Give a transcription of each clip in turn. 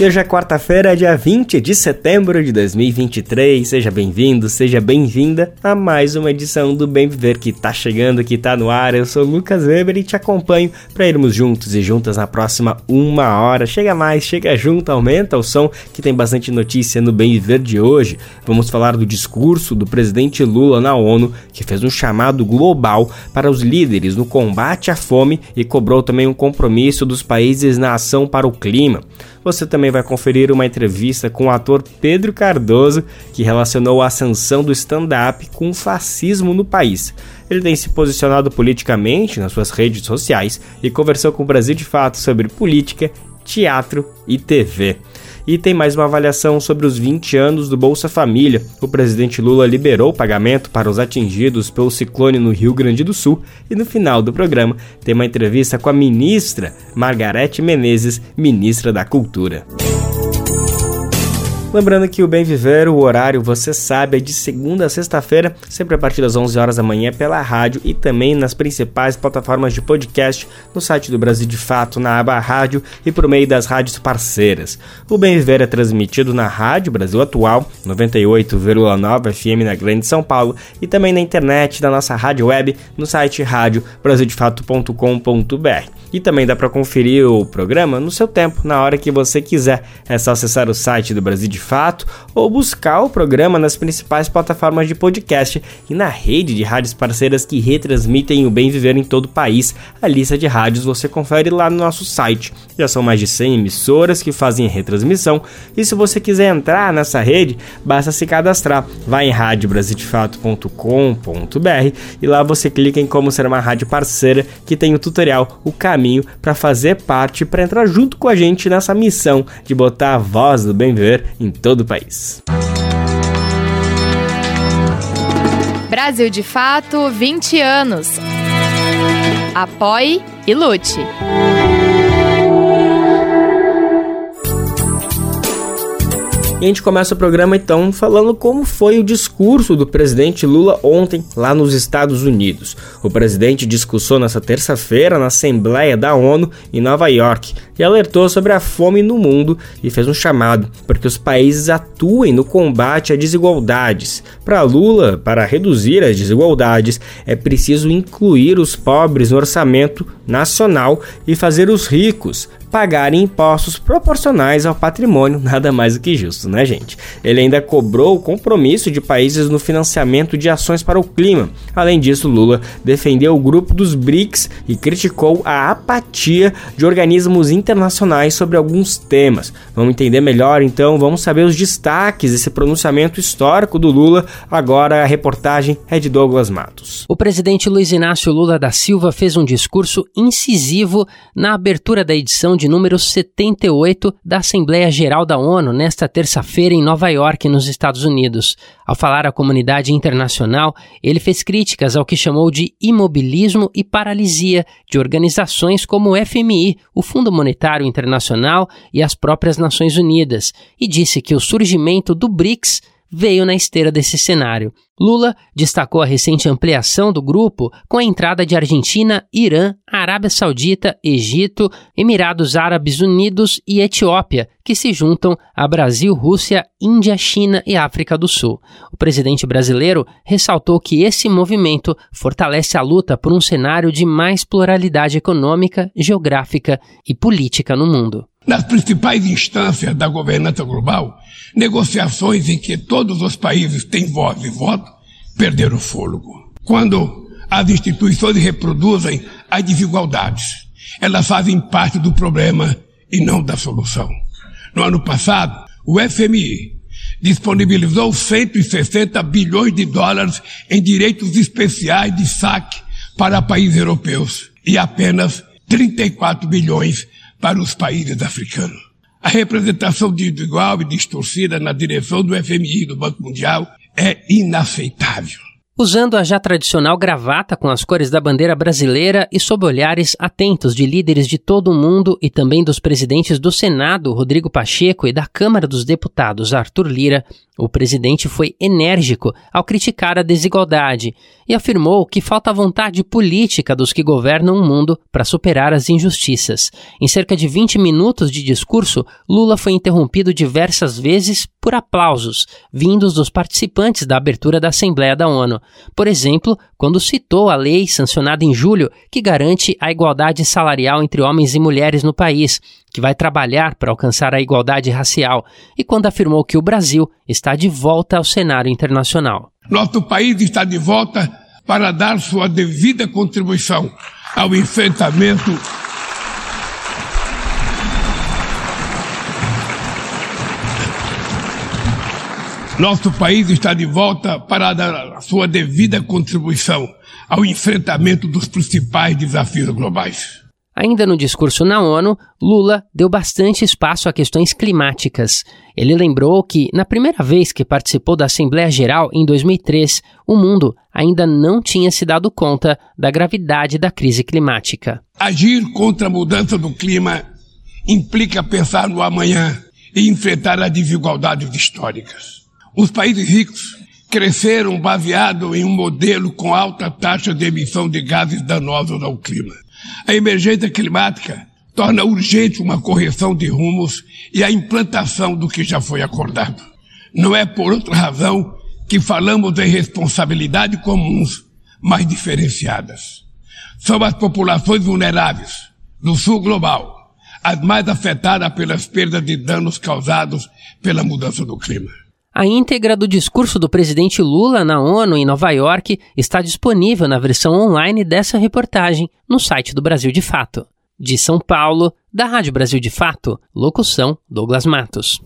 E hoje é quarta-feira, dia 20 de setembro de 2023. Seja bem-vindo, seja bem-vinda a mais uma edição do Bem Viver que tá chegando, que tá no ar. Eu sou Lucas Weber e te acompanho para irmos juntos e juntas na próxima uma hora. Chega mais, chega junto, aumenta o som que tem bastante notícia no Bem Viver de hoje. Vamos falar do discurso do presidente Lula na ONU, que fez um chamado global para os líderes no combate à fome e cobrou também um compromisso dos países na ação para o clima. Você também vai conferir uma entrevista com o ator Pedro Cardoso, que relacionou a ascensão do stand-up com o fascismo no país. Ele tem se posicionado politicamente nas suas redes sociais e conversou com o Brasil de Fato sobre política, teatro e TV. E tem mais uma avaliação sobre os 20 anos do Bolsa Família. O presidente Lula liberou o pagamento para os atingidos pelo ciclone no Rio Grande do Sul. E no final do programa tem uma entrevista com a ministra Margarete Menezes, ministra da Cultura. Lembrando que o Bem Viver, o horário, você sabe, é de segunda a sexta-feira, sempre a partir das 11 horas da manhã pela rádio e também nas principais plataformas de podcast, no site do Brasil de Fato, na aba Rádio e por meio das rádios parceiras. O Bem Viver é transmitido na Rádio Brasil Atual, 98,9 FM na Grande São Paulo e também na internet da nossa rádio web no site radiobrasildefato.com.br. E também dá para conferir o programa no seu tempo, na hora que você quiser. É só acessar o site do Brasil de Fato ou buscar o programa nas principais plataformas de podcast e na rede de rádios parceiras que retransmitem o bem viver em todo o país. A lista de rádios você confere lá no nosso site. Já são mais de 100 emissoras que fazem retransmissão e se você quiser entrar nessa rede, basta se cadastrar. Vai em radiobrasildefato.com.br e lá você clica em como ser uma rádio parceira que tem o tutorial, o caminho para fazer parte, para entrar junto com a gente nessa missão de botar a voz do bem viver em todo o país. Brasil de Fato 20 anos. Apoie e lute. E a gente começa o programa então falando como foi o discurso do presidente Lula ontem lá nos Estados Unidos. O presidente discursou nessa terça-feira na Assembleia da ONU em Nova York e alertou sobre a fome no mundo e fez um chamado para que os países atuem no combate a desigualdades. Para Lula, para reduzir as desigualdades, é preciso incluir os pobres no orçamento nacional e fazer os ricos pagarem impostos proporcionais ao patrimônio, nada mais do que justo, né, gente? Ele ainda cobrou o compromisso de países no financiamento de ações para o clima. Além disso, Lula defendeu o grupo dos BRICS e criticou a apatia de organismos internacionais sobre alguns temas. Vamos entender melhor, então, vamos saber os destaques desse pronunciamento histórico do Lula. Agora a reportagem é de Douglas Matos. O presidente Luiz Inácio Lula da Silva fez um discurso incisivo na abertura da edição de número 78 da Assembleia Geral da ONU nesta terça-feira em Nova York, nos Estados Unidos. Ao falar à comunidade internacional, ele fez críticas ao que chamou de imobilismo e paralisia de organizações como o FMI, o Fundo Monetário Internacional e as próprias Nações Unidas, e disse que o surgimento do BRICS veio na esteira desse cenário. Lula destacou a recente ampliação do grupo com a entrada de Argentina, Irã, Arábia Saudita, Egito, Emirados Árabes Unidos e Etiópia, que se juntam a Brasil, Rússia, Índia, China e África do Sul. O presidente brasileiro ressaltou que esse movimento fortalece a luta por um cenário de mais pluralidade econômica, geográfica e política no mundo. Nas principais instâncias da governança global, negociações em que todos os países têm voz e voto perderam o fôlego. Quando as instituições reproduzem as desigualdades, elas fazem parte do problema e não da solução. No ano passado, o FMI disponibilizou 160 bilhões de dólares em direitos especiais de saque para países europeus e apenas 34 bilhões para os países africanos. A representação desigual e distorcida na direção do FMI e do Banco Mundial é inaceitável. usando a já tradicional gravata com as cores da bandeira brasileira e sob olhares atentos de líderes de todo o mundo e também dos presidentes do Senado, Rodrigo Pacheco, e da Câmara dos Deputados, Arthur Lira, o presidente foi enérgico ao criticar a desigualdade e afirmou que falta vontade política dos que governam o mundo para superar as injustiças. Em cerca de 20 minutos de discurso, Lula foi interrompido diversas vezes por aplausos vindos dos participantes da abertura da Assembleia da ONU. Por exemplo, quando citou a lei sancionada em julho que garante a igualdade salarial entre homens e mulheres no país, que vai trabalhar para alcançar a igualdade racial, e quando afirmou que o Brasil está de volta ao cenário internacional. Nosso país está de volta para dar sua devida contribuição ao enfrentamento Nosso país está de volta para dar sua devida contribuição ao enfrentamento dos principais desafios globais. Ainda no discurso na ONU, Lula deu bastante espaço a questões climáticas. Ele lembrou que, na primeira vez que participou da Assembleia Geral, em 2003, o mundo ainda não tinha se dado conta da gravidade da crise climática. Agir contra a mudança do clima implica pensar no amanhã e enfrentar as desigualdades históricas. Os países ricos cresceram baseado em um modelo com alta taxa de emissão de gases danosos ao clima. A emergência climática torna urgente uma correção de rumos e a implantação do que já foi acordado. Não é por outra razão que falamos em responsabilidades comuns, mas diferenciadas. São as populações vulneráveis do sul global as mais afetadas pelas perdas de danos causados pela mudança do clima. A íntegra do discurso do presidente Lula na ONU em Nova York está disponível na versão online dessa reportagem no site do Brasil de Fato. De São Paulo, da Rádio Brasil de Fato, locução Douglas Matos.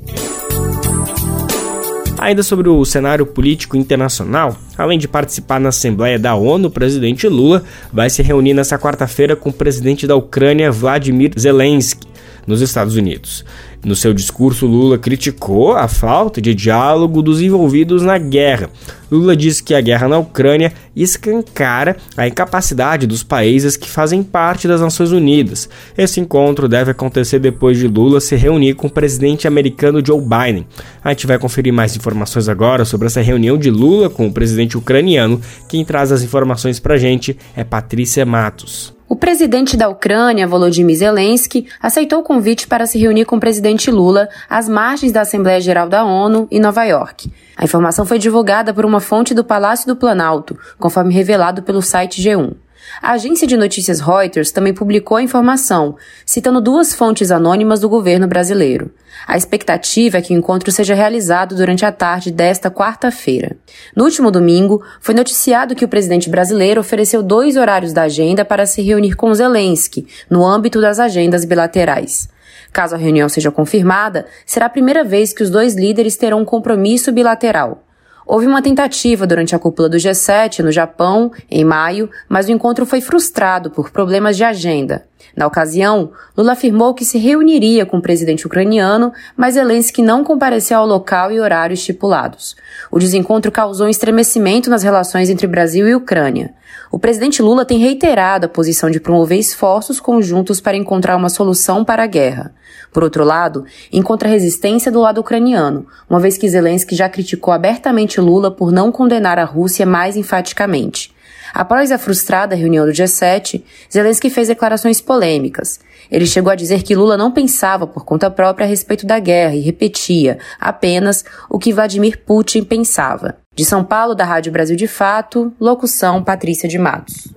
Ainda sobre o cenário político internacional, além de participar na Assembleia da ONU, o presidente Lula vai se reunir nesta quarta-feira com o presidente da Ucrânia, Vladimir Zelensky, nos Estados Unidos. No seu discurso, Lula criticou a falta de diálogo dos envolvidos na guerra. Lula disse que a guerra na Ucrânia escancara a incapacidade dos países que fazem parte das Nações Unidas. Esse encontro deve acontecer depois de Lula se reunir com o presidente americano Joe Biden. A gente vai conferir mais informações agora sobre essa reunião de Lula com o presidente ucraniano. Quem traz as informações pra gente é Patrícia Matos. O presidente da Ucrânia, Volodymyr Zelensky, aceitou o convite para se reunir com o presidente Lula às margens da Assembleia Geral da ONU em Nova York. A informação foi divulgada por uma fonte do Palácio do Planalto, conforme revelado pelo site G1. A agência de notícias Reuters também publicou a informação, citando duas fontes anônimas do governo brasileiro. A expectativa é que o encontro seja realizado durante a tarde desta quarta-feira. No último domingo, foi noticiado que o presidente brasileiro ofereceu dois horários da agenda para se reunir com Zelensky, no âmbito das agendas bilaterais. Caso a reunião seja confirmada, será a primeira vez que os dois líderes terão um compromisso bilateral. Houve uma tentativa durante a cúpula do G7 no Japão, em maio, mas o encontro foi frustrado por problemas de agenda. Na ocasião, Lula afirmou que se reuniria com o presidente ucraniano, mas Zelensky não compareceu ao local e horário estipulados. O desencontro causou um estremecimento nas relações entre Brasil e Ucrânia. O presidente Lula tem reiterado a posição de promover esforços conjuntos para encontrar uma solução para a guerra. Por outro lado, encontra resistência do lado ucraniano, uma vez que Zelensky já criticou abertamente Lula por não condenar a Rússia mais enfaticamente. Após a frustrada reunião do G7, Zelensky fez declarações polêmicas. Ele chegou a dizer que Lula não pensava por conta própria a respeito da guerra e repetia apenas o que Vladimir Putin pensava. De São Paulo, da Rádio Brasil de Fato, locução Patrícia de Matos.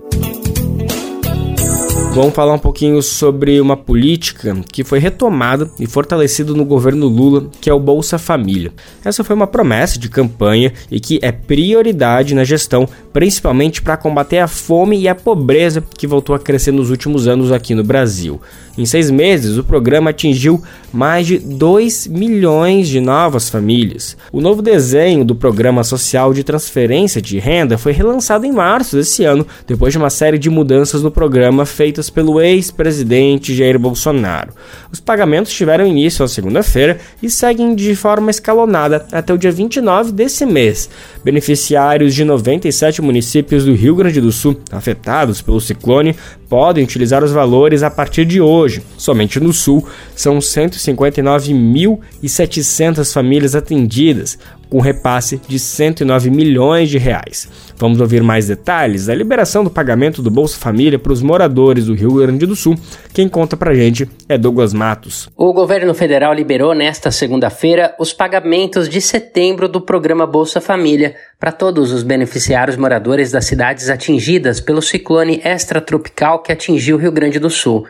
Vamos falar um pouquinho sobre uma política que foi retomada e fortalecida no governo Lula, que é o Bolsa Família. Essa foi uma promessa de campanha e que é prioridade na gestão, principalmente para combater a fome e a pobreza que voltou a crescer nos últimos anos aqui no Brasil. Em seis meses, o programa atingiu mais de 2 milhões de novas famílias. O novo desenho do Programa Social de Transferência de Renda foi relançado em março desse ano, depois de uma série de mudanças no programa feitas pelo ex-presidente Jair Bolsonaro. Os pagamentos tiveram início na segunda-feira e seguem de forma escalonada até o dia 29 desse mês. Beneficiários de 97 municípios do Rio Grande do Sul afetados pelo ciclone podem utilizar os valores a partir de hoje. Somente no Sul são 159.700 famílias atendidas, com repasse de 109 milhões de reais. Vamos ouvir mais detalhes da liberação do pagamento do Bolsa Família para os moradores do Rio Grande do Sul. Quem conta pra gente é Douglas Matos. O governo federal liberou nesta segunda-feira os pagamentos de setembro do programa Bolsa Família para todos os beneficiários moradores das cidades atingidas pelo ciclone extratropical que atingiu o Rio Grande do Sul.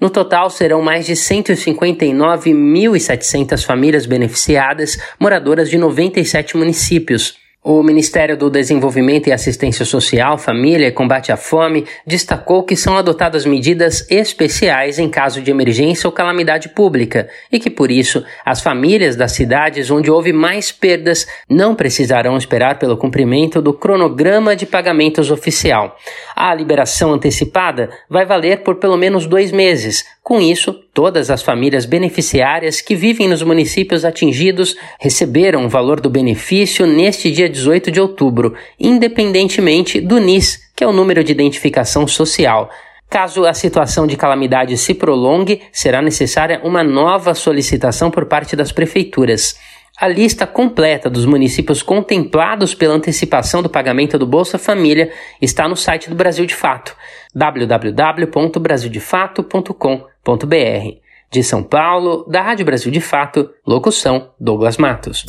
No total, serão mais de 159.700 famílias beneficiadas, moradoras de 97 municípios. O Ministério do Desenvolvimento e Assistência Social, Família e Combate à Fome destacou que são adotadas medidas especiais em caso de emergência ou calamidade pública e que, por isso, as famílias das cidades onde houve mais perdas não precisarão esperar pelo cumprimento do cronograma de pagamentos oficial. A liberação antecipada vai valer por pelo menos dois meses, com isso, todas as famílias beneficiárias que vivem nos municípios atingidos receberam o valor do benefício neste dia 18 de outubro, independentemente do NIS, que é o número de identificação social. Caso a situação de calamidade se prolongue, será necessária uma nova solicitação por parte das prefeituras. A lista completa dos municípios contemplados pela antecipação do pagamento do Bolsa Família está no site do Brasil de Fato, www.brasildefato.com.br. De São Paulo, da Rádio Brasil de Fato, locução Douglas Matos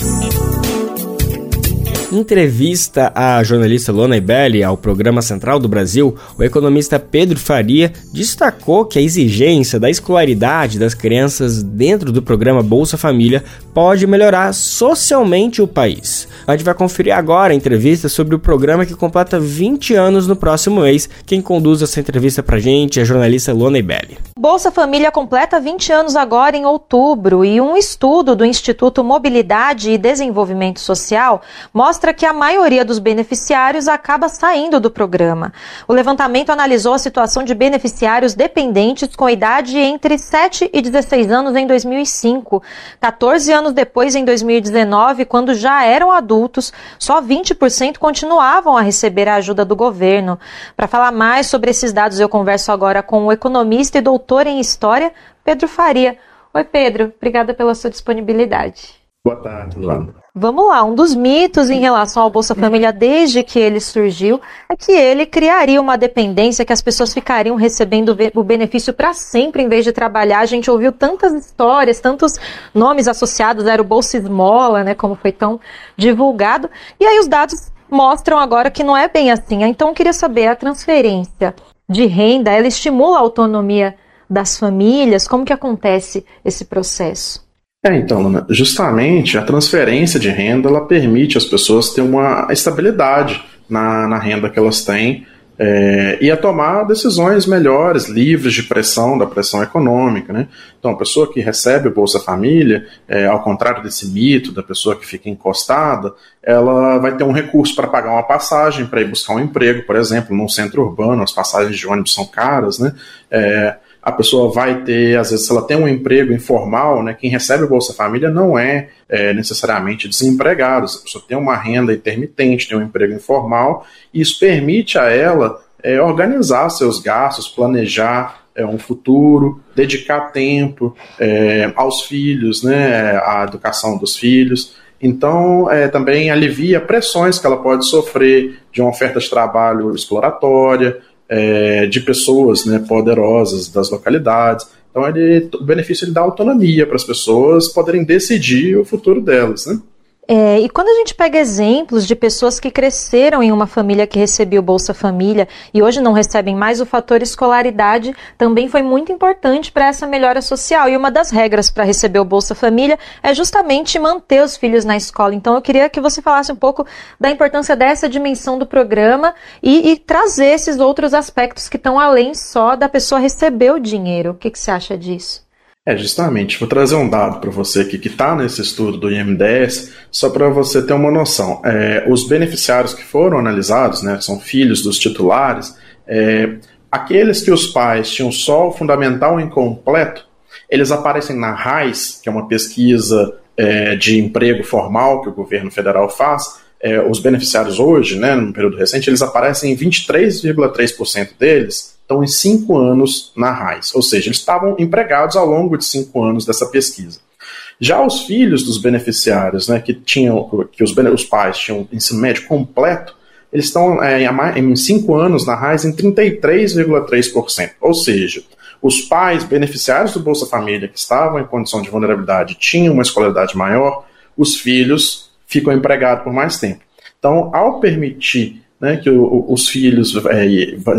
entrevista à jornalista Lona Ibelli ao programa Central do Brasil, o economista Pedro Faria destacou que a exigência da escolaridade das crianças dentro do programa Bolsa Família pode melhorar socialmente o país. A gente vai conferir agora a entrevista sobre o programa que completa 20 anos no próximo mês. Quem conduz essa entrevista pra gente é a jornalista Lona Ibelli. Bolsa Família completa 20 anos agora em outubro e um estudo do Instituto Mobilidade e Desenvolvimento Social mostra mostra que a maioria dos beneficiários acaba saindo do programa. O levantamento analisou a situação de beneficiários dependentes com idade entre 7 e 16 anos em 2005. 14 anos depois, em 2019, quando já eram adultos, só 20% continuavam a receber a ajuda do governo. Para falar mais sobre esses dados, eu converso agora com o economista e doutor em História, Pedro Faria. Oi, Pedro. Obrigada pela sua disponibilidade. Boa tarde, Luana. Vamos lá, um dos mitos em relação ao Bolsa Família desde que ele surgiu é que ele criaria uma dependência que as pessoas ficariam recebendo o benefício para sempre em vez de trabalhar. A gente ouviu tantas histórias, tantos nomes associados, era o Bolsa Esmola, né, como foi tão divulgado. E aí os dados mostram agora que não é bem assim. Então eu queria saber, a transferência de renda, ela estimula a autonomia das famílias? Como que acontece esse processo? É, então, justamente a transferência de renda ela permite às pessoas ter uma estabilidade na, na renda que elas têm é, e a tomar decisões melhores, livres de pressão, da pressão econômica. Né? Então, a pessoa que recebe o Bolsa Família, é, ao contrário desse mito da pessoa que fica encostada, ela vai ter um recurso para pagar uma passagem para ir buscar um emprego, por exemplo, num centro urbano, as passagens de ônibus são caras, né? É, a pessoa vai ter, às vezes, se ela tem um emprego informal, né, quem recebe o Bolsa Família não é, é necessariamente desempregado, a pessoa tem uma renda intermitente, tem um emprego informal, e isso permite a ela é, organizar seus gastos, planejar é, um futuro, dedicar tempo é, aos filhos, né, à educação dos filhos. Então, é, também alivia pressões que ela pode sofrer de uma oferta de trabalho exploratória, é, de pessoas né, poderosas das localidades. Então, ele, o benefício ele dá autonomia para as pessoas poderem decidir o futuro delas. Né? É, e quando a gente pega exemplos de pessoas que cresceram em uma família que recebeu Bolsa Família e hoje não recebem mais, o fator escolaridade também foi muito importante para essa melhora social. E uma das regras para receber o Bolsa Família é justamente manter os filhos na escola. Então eu queria que você falasse um pouco da importância dessa dimensão do programa e, e trazer esses outros aspectos que estão além só da pessoa receber o dinheiro. O que, que você acha disso? É, justamente. Vou trazer um dado para você aqui que está nesse estudo do IMDS, só para você ter uma noção. É, os beneficiários que foram analisados, né, são filhos dos titulares, é, aqueles que os pais tinham só o fundamental incompleto, eles aparecem na RAIS, que é uma pesquisa é, de emprego formal que o governo federal faz, é, os beneficiários hoje, né, no período recente, eles aparecem em 23,3% deles estão em cinco anos na RAIS, ou seja, eles estavam empregados ao longo de cinco anos dessa pesquisa. Já os filhos dos beneficiários, né, que tinham, que os, os pais tinham ensino médio completo, eles estão é, em cinco anos na RAIS em 33,3%. Ou seja, os pais beneficiários do Bolsa Família que estavam em condição de vulnerabilidade tinham uma escolaridade maior, os filhos ficam empregados por mais tempo. Então, ao permitir né, que o, os filhos é,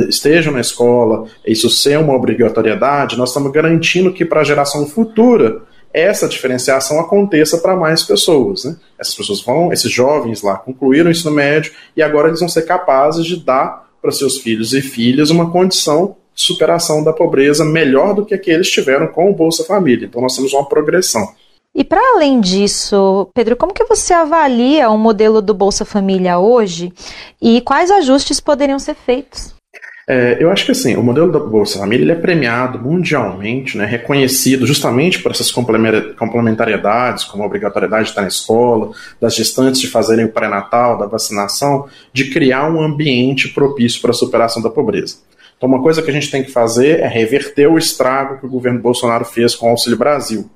estejam na escola, isso ser uma obrigatoriedade, nós estamos garantindo que para a geração futura essa diferenciação aconteça para mais pessoas. Né? Essas pessoas vão, esses jovens lá, concluíram o ensino médio e agora eles vão ser capazes de dar para seus filhos e filhas uma condição de superação da pobreza melhor do que a que eles tiveram com o Bolsa Família. Então nós temos uma progressão. E para além disso, Pedro, como que você avalia o modelo do Bolsa Família hoje e quais ajustes poderiam ser feitos? É, eu acho que assim, o modelo da Bolsa Família é premiado mundialmente, né, reconhecido justamente por essas complementariedades, como a obrigatoriedade de estar na escola, das gestantes de fazerem o pré-natal, da vacinação, de criar um ambiente propício para a superação da pobreza. Então, uma coisa que a gente tem que fazer é reverter o estrago que o governo Bolsonaro fez com o Auxílio Brasil,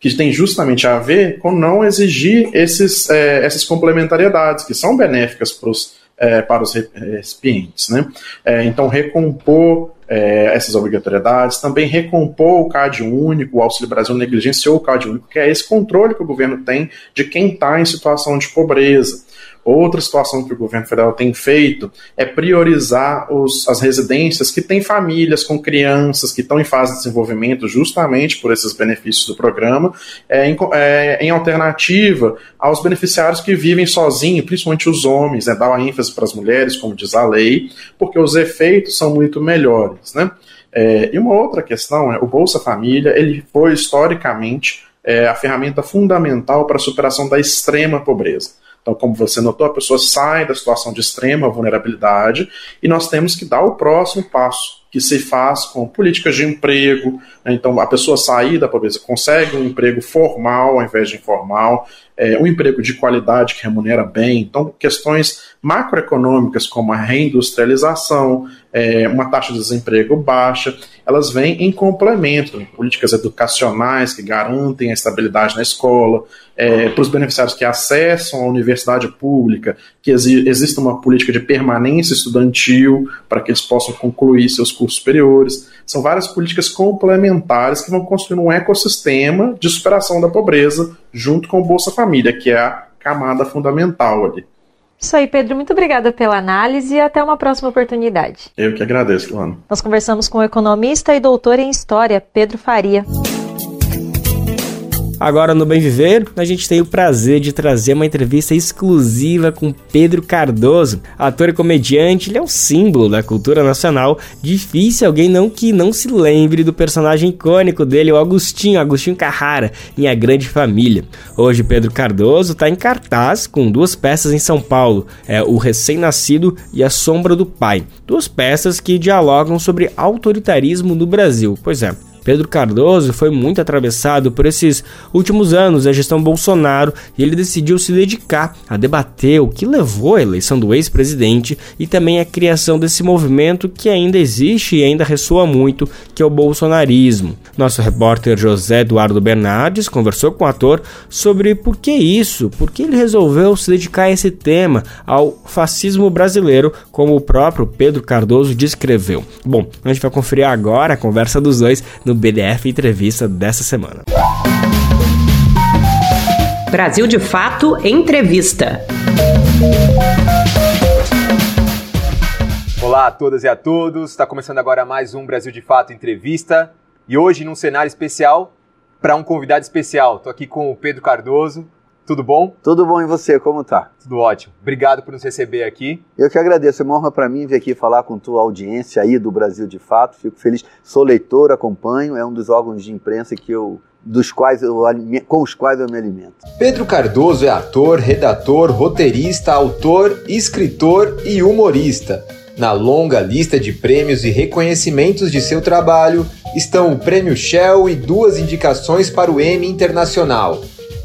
que tem justamente a ver com não exigir esses, é, essas complementariedades, que são benéficas para os é, para os recipientes. Né? É, então, recompor é, essas obrigatoriedades, também recompor o CAD único, o Auxílio Brasil negligenciou o CAD único, que é esse controle que o governo tem de quem está em situação de pobreza. Outra situação que o governo federal tem feito é priorizar os, as residências que têm famílias com crianças que estão em fase de desenvolvimento, justamente por esses benefícios do programa, é, em, é, em, alternativa aos beneficiários que vivem sozinhos, principalmente os homens, né, dar ênfase para as mulheres, como diz a lei, porque os efeitos são muito melhores. Né? É, e uma outra questão é o Bolsa Família, ele foi historicamente é, a ferramenta fundamental para a superação da extrema pobreza. Então, como você notou, a pessoa sai da situação de extrema vulnerabilidade e nós temos que dar o próximo passo, que se faz com políticas de emprego. Né? Então, a pessoa sair da pobreza consegue um emprego formal ao invés de informal, é, um emprego de qualidade que remunera bem. Então, questões macroeconômicas como a reindustrialização, é, uma taxa de desemprego baixa, elas vêm em complemento. Políticas educacionais que garantem a estabilidade na escola, é, para os beneficiários que acessam a universidade pública, que exi exista uma política de permanência estudantil para que eles possam concluir seus cursos superiores. São várias políticas complementares que vão construir um ecossistema de superação da pobreza junto com o Bolsa Família, que é a camada fundamental ali. Isso aí, Pedro. Muito obrigada pela análise e até uma próxima oportunidade. Eu que agradeço, Luana. Nós conversamos com o economista e doutor em História, Pedro Faria. Agora no Bem Viver, a gente tem o prazer de trazer uma entrevista exclusiva com Pedro Cardoso, ator e comediante, ele é um símbolo da cultura nacional. Difícil alguém não que não se lembre do personagem icônico dele, o Agostinho, Agostinho Carrara, em A Grande Família. Hoje Pedro Cardoso está em cartaz com duas peças em São Paulo, é O Recém-Nascido e A Sombra do Pai. Duas peças que dialogam sobre autoritarismo no Brasil. Pois é, Pedro Cardoso foi muito atravessado por esses últimos anos da gestão Bolsonaro e ele decidiu se dedicar a debater o que levou à eleição do ex-presidente e também a criação desse movimento que ainda existe e ainda ressoa muito, que é o bolsonarismo. Nosso repórter José Eduardo Bernardes conversou com o ator sobre por que isso, por que ele resolveu se dedicar a esse tema, ao fascismo brasileiro, como o próprio Pedro Cardoso descreveu. Bom, a gente vai conferir agora a conversa dos dois no BDF Entrevista dessa semana. Brasil de Fato Entrevista. Olá a todas e a todos. Está começando agora mais um Brasil de Fato Entrevista e hoje num cenário especial para um convidado especial. Estou aqui com o Pedro Cardoso, tudo bom? Tudo bom e você, como tá? Tudo ótimo. Obrigado por nos receber aqui. Eu que agradeço, é uma honra para mim vir aqui falar com tua audiência aí do Brasil de Fato. Fico feliz. Sou leitor, acompanho, é um dos órgãos de imprensa que eu dos quais eu, com os quais eu me alimento. Pedro Cardoso é ator, redator, roteirista, autor, escritor e humorista. Na longa lista de prêmios e reconhecimentos de seu trabalho estão o Prêmio Shell e duas indicações para o Emmy Internacional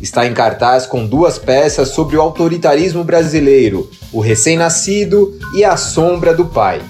está em cartaz com duas peças sobre o autoritarismo brasileiro, O Recém-Nascido e A Sombra do Pai.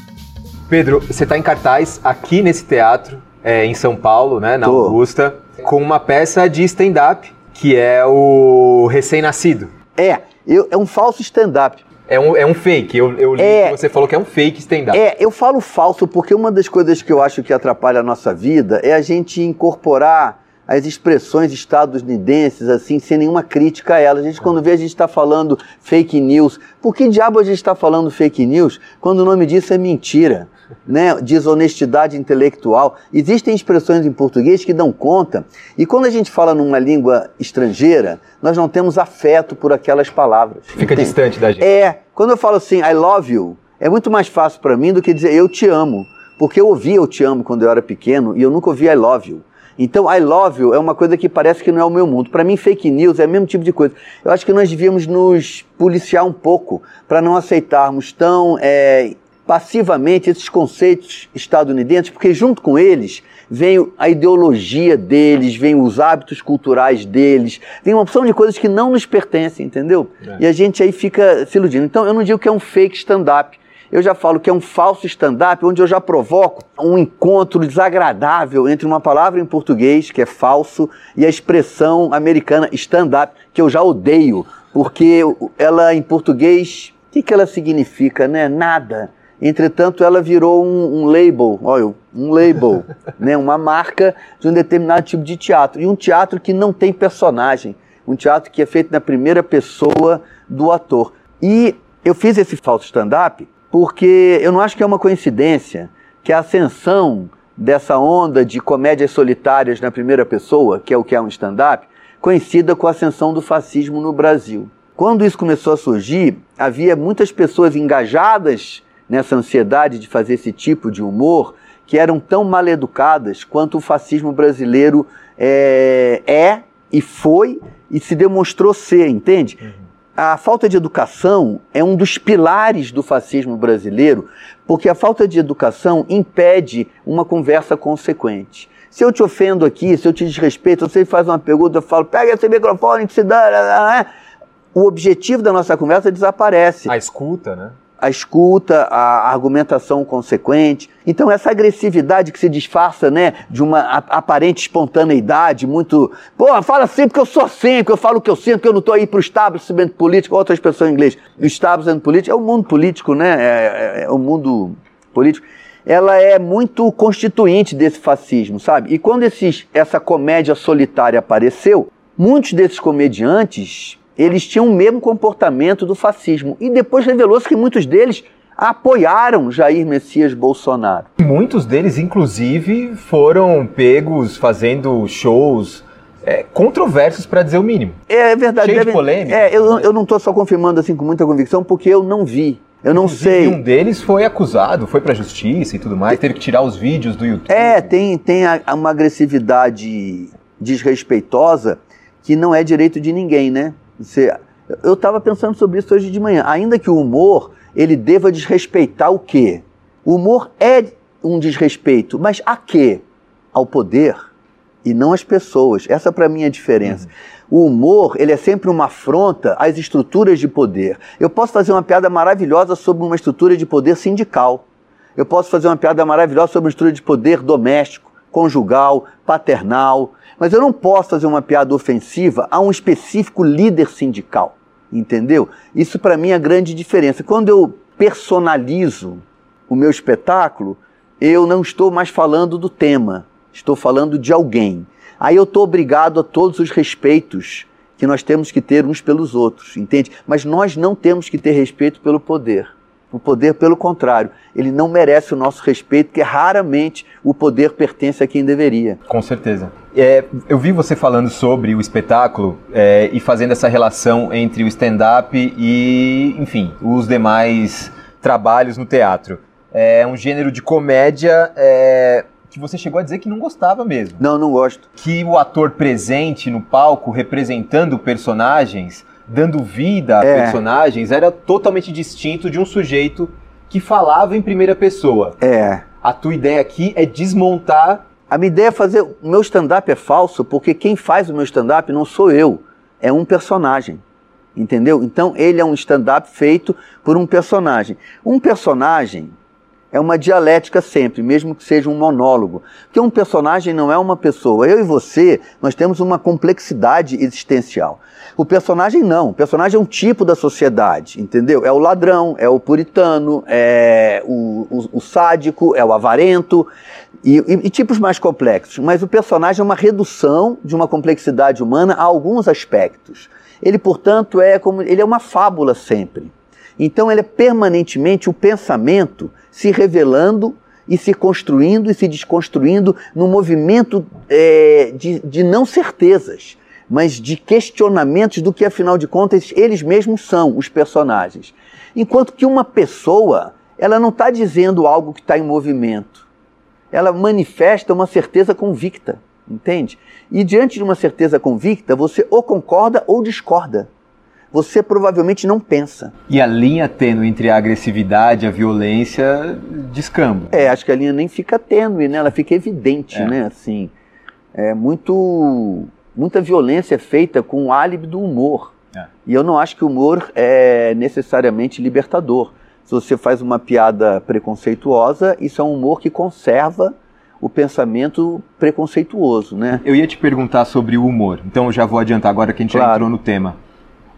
Pedro, você está em cartaz aqui nesse teatro, é, em São Paulo, né, na Tô. Augusta, com uma peça de stand-up, que é o Recém-Nascido. É, eu, é um falso stand-up. É um, é um fake, eu, eu li é, que você falou que é um fake stand-up. É, eu falo falso porque uma das coisas que eu acho que atrapalha a nossa vida é a gente incorporar as expressões estadunidenses, assim, sem nenhuma crítica a elas. A gente, quando vê, a gente está falando fake news. Por que diabo a gente está falando fake news quando o nome disso é mentira? Né? Desonestidade intelectual. Existem expressões em português que dão conta, e quando a gente fala numa língua estrangeira, nós não temos afeto por aquelas palavras. Fica entende? distante da gente. É. Quando eu falo assim, I love you, é muito mais fácil para mim do que dizer eu te amo. Porque eu ouvi eu te amo quando eu era pequeno e eu nunca ouvi I love you. Então, I love you é uma coisa que parece que não é o meu mundo. Para mim, fake news é o mesmo tipo de coisa. Eu acho que nós devíamos nos policiar um pouco para não aceitarmos tão é, passivamente esses conceitos estadunidenses, porque junto com eles vem a ideologia deles, vem os hábitos culturais deles, vem uma opção de coisas que não nos pertencem, entendeu? É. E a gente aí fica se iludindo. Então, eu não digo que é um fake stand-up eu já falo que é um falso stand-up, onde eu já provoco um encontro desagradável entre uma palavra em português, que é falso, e a expressão americana stand-up, que eu já odeio, porque ela em português, o que, que ela significa, né? Nada. Entretanto, ela virou um, um label, olha, um label, né? uma marca de um determinado tipo de teatro. E um teatro que não tem personagem, um teatro que é feito na primeira pessoa do ator. E eu fiz esse falso stand-up porque eu não acho que é uma coincidência que a ascensão dessa onda de comédias solitárias na primeira pessoa, que é o que é um stand-up, coincida com a ascensão do fascismo no Brasil. Quando isso começou a surgir, havia muitas pessoas engajadas nessa ansiedade de fazer esse tipo de humor que eram tão mal educadas quanto o fascismo brasileiro é, é e foi e se demonstrou ser, entende? Uhum a falta de educação é um dos pilares do fascismo brasileiro, porque a falta de educação impede uma conversa consequente. Se eu te ofendo aqui, se eu te desrespeito, você faz uma pergunta, eu falo, pega esse microfone que se dá. O objetivo da nossa conversa desaparece. A escuta, né? A escuta, a argumentação consequente. Então, essa agressividade que se disfarça né, de uma aparente espontaneidade, muito. Pô, fala sempre que eu sou assim, que eu falo o que eu sinto, que eu não estou aí para o estabelecimento político, outra expressão em inglês. O estabelecimento político é o mundo político, né? É, é, é o mundo político ela é muito constituinte desse fascismo, sabe? E quando esses, essa comédia solitária apareceu, muitos desses comediantes eles tinham o mesmo comportamento do fascismo. E depois revelou-se que muitos deles apoiaram Jair Messias Bolsonaro. Muitos deles, inclusive, foram pegos fazendo shows é, controversos, para dizer o mínimo. É, verdade. Cheio deve, de polêmica. É, eu, eu não estou só confirmando assim com muita convicção, porque eu não vi. Eu não Inclusive, sei. Um deles foi acusado, foi para a justiça e tudo mais, teve que tirar os vídeos do YouTube. É, tem, tem a, uma agressividade desrespeitosa que não é direito de ninguém, né? Você, eu estava pensando sobre isso hoje de manhã. Ainda que o humor ele deva desrespeitar o quê? O humor é um desrespeito, mas a quê? Ao poder e não às pessoas. Essa para mim é a diferença. Uhum. O humor, ele é sempre uma afronta às estruturas de poder. Eu posso fazer uma piada maravilhosa sobre uma estrutura de poder sindical. Eu posso fazer uma piada maravilhosa sobre uma estrutura de poder doméstico, conjugal, paternal. Mas eu não posso fazer uma piada ofensiva a um específico líder sindical, entendeu? Isso para mim é a grande diferença. Quando eu personalizo o meu espetáculo, eu não estou mais falando do tema, estou falando de alguém. Aí eu estou obrigado a todos os respeitos que nós temos que ter uns pelos outros, entende? Mas nós não temos que ter respeito pelo poder. O poder, pelo contrário, ele não merece o nosso respeito, porque raramente o poder pertence a quem deveria. Com certeza. É, eu vi você falando sobre o espetáculo é, e fazendo essa relação entre o stand-up e, enfim, os demais trabalhos no teatro. É um gênero de comédia é, que você chegou a dizer que não gostava mesmo. Não, não gosto. Que o ator presente no palco, representando personagens, dando vida a é. personagens era totalmente distinto de um sujeito que falava em primeira pessoa. É. A tua ideia aqui é desmontar. A minha ideia é fazer. O meu stand-up é falso porque quem faz o meu stand-up não sou eu. é um personagem. Entendeu? Então ele é um stand-up feito por um personagem. Um personagem é uma dialética sempre, mesmo que seja um monólogo. Porque um personagem não é uma pessoa. Eu e você, nós temos uma complexidade existencial. O personagem não. O personagem é um tipo da sociedade, entendeu? É o ladrão, é o puritano, é o, o, o sádico, é o avarento e, e, e tipos mais complexos. Mas o personagem é uma redução de uma complexidade humana a alguns aspectos. Ele, portanto, é como ele é uma fábula sempre. Então ele é permanentemente o pensamento se revelando e se construindo e se desconstruindo num movimento é, de, de não certezas, mas de questionamentos do que, afinal de contas, eles mesmos são, os personagens. Enquanto que uma pessoa, ela não está dizendo algo que está em movimento. Ela manifesta uma certeza convicta, entende? E diante de uma certeza convicta, você ou concorda ou discorda você provavelmente não pensa. E a linha tênue entre a agressividade e a violência descamba. É, acho que a linha nem fica tênue, né? Ela fica evidente, é. né? Assim, é muito muita violência é feita com o álibi do humor. É. E eu não acho que o humor é necessariamente libertador. Se você faz uma piada preconceituosa, isso é um humor que conserva o pensamento preconceituoso, né? Eu ia te perguntar sobre o humor, então eu já vou adiantar agora que a gente claro. já entrou no tema.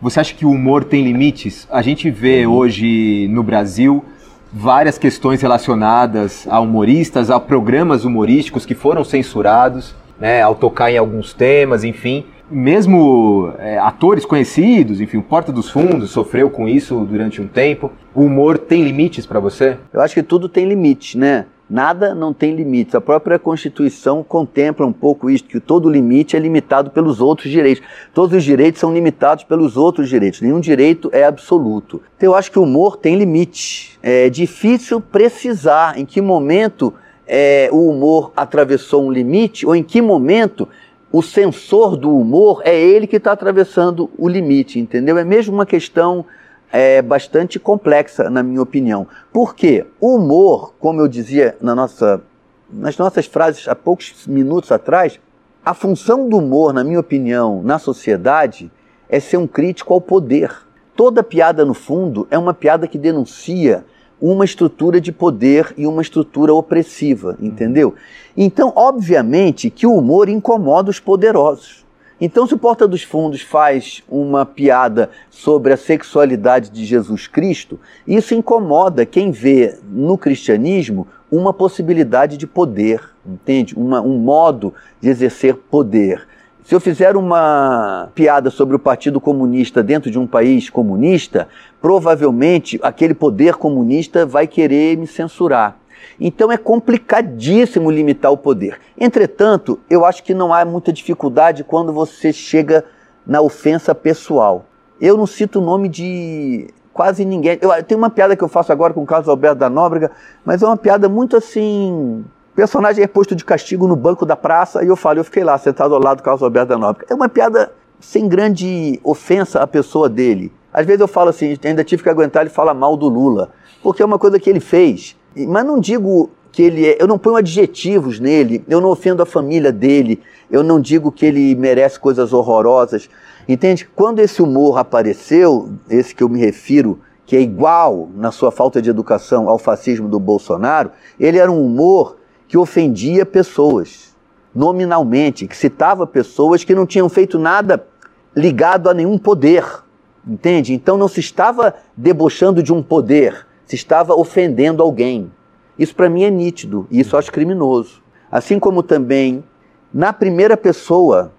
Você acha que o humor tem limites? A gente vê hoje no Brasil várias questões relacionadas a humoristas, a programas humorísticos que foram censurados, né, ao tocar em alguns temas, enfim. Mesmo é, atores conhecidos, enfim, o Porta dos Fundos sofreu com isso durante um tempo. O humor tem limites para você? Eu acho que tudo tem limite, né? Nada não tem limites. A própria Constituição contempla um pouco isso, que todo limite é limitado pelos outros direitos. Todos os direitos são limitados pelos outros direitos. Nenhum direito é absoluto. Então eu acho que o humor tem limite. É difícil precisar em que momento é, o humor atravessou um limite ou em que momento o sensor do humor é ele que está atravessando o limite, entendeu? É mesmo uma questão é bastante complexa, na minha opinião. Porque o humor, como eu dizia na nossa, nas nossas frases há poucos minutos atrás, a função do humor, na minha opinião, na sociedade é ser um crítico ao poder. Toda piada, no fundo, é uma piada que denuncia uma estrutura de poder e uma estrutura opressiva, entendeu? Então, obviamente que o humor incomoda os poderosos. Então, se o Porta dos Fundos faz uma piada sobre a sexualidade de Jesus Cristo, isso incomoda quem vê no cristianismo uma possibilidade de poder, entende? Uma, um modo de exercer poder. Se eu fizer uma piada sobre o Partido Comunista dentro de um país comunista, provavelmente aquele poder comunista vai querer me censurar. Então é complicadíssimo limitar o poder. Entretanto, eu acho que não há muita dificuldade quando você chega na ofensa pessoal. Eu não cito o nome de quase ninguém. Eu, tem uma piada que eu faço agora com o Carlos Alberto da Nóbrega, mas é uma piada muito assim. O personagem é posto de castigo no banco da praça e eu falo, eu fiquei lá sentado ao lado do Carlos Alberto da Nóbrega. É uma piada sem grande ofensa à pessoa dele. Às vezes eu falo assim, ainda tive que aguentar ele falar mal do Lula, porque é uma coisa que ele fez. Mas não digo que ele é. Eu não ponho adjetivos nele, eu não ofendo a família dele, eu não digo que ele merece coisas horrorosas. Entende? Quando esse humor apareceu, esse que eu me refiro, que é igual na sua falta de educação ao fascismo do Bolsonaro, ele era um humor que ofendia pessoas, nominalmente, que citava pessoas que não tinham feito nada ligado a nenhum poder. Entende? Então não se estava debochando de um poder, se estava ofendendo alguém. Isso para mim é nítido e isso acho criminoso. Assim como também, na primeira pessoa,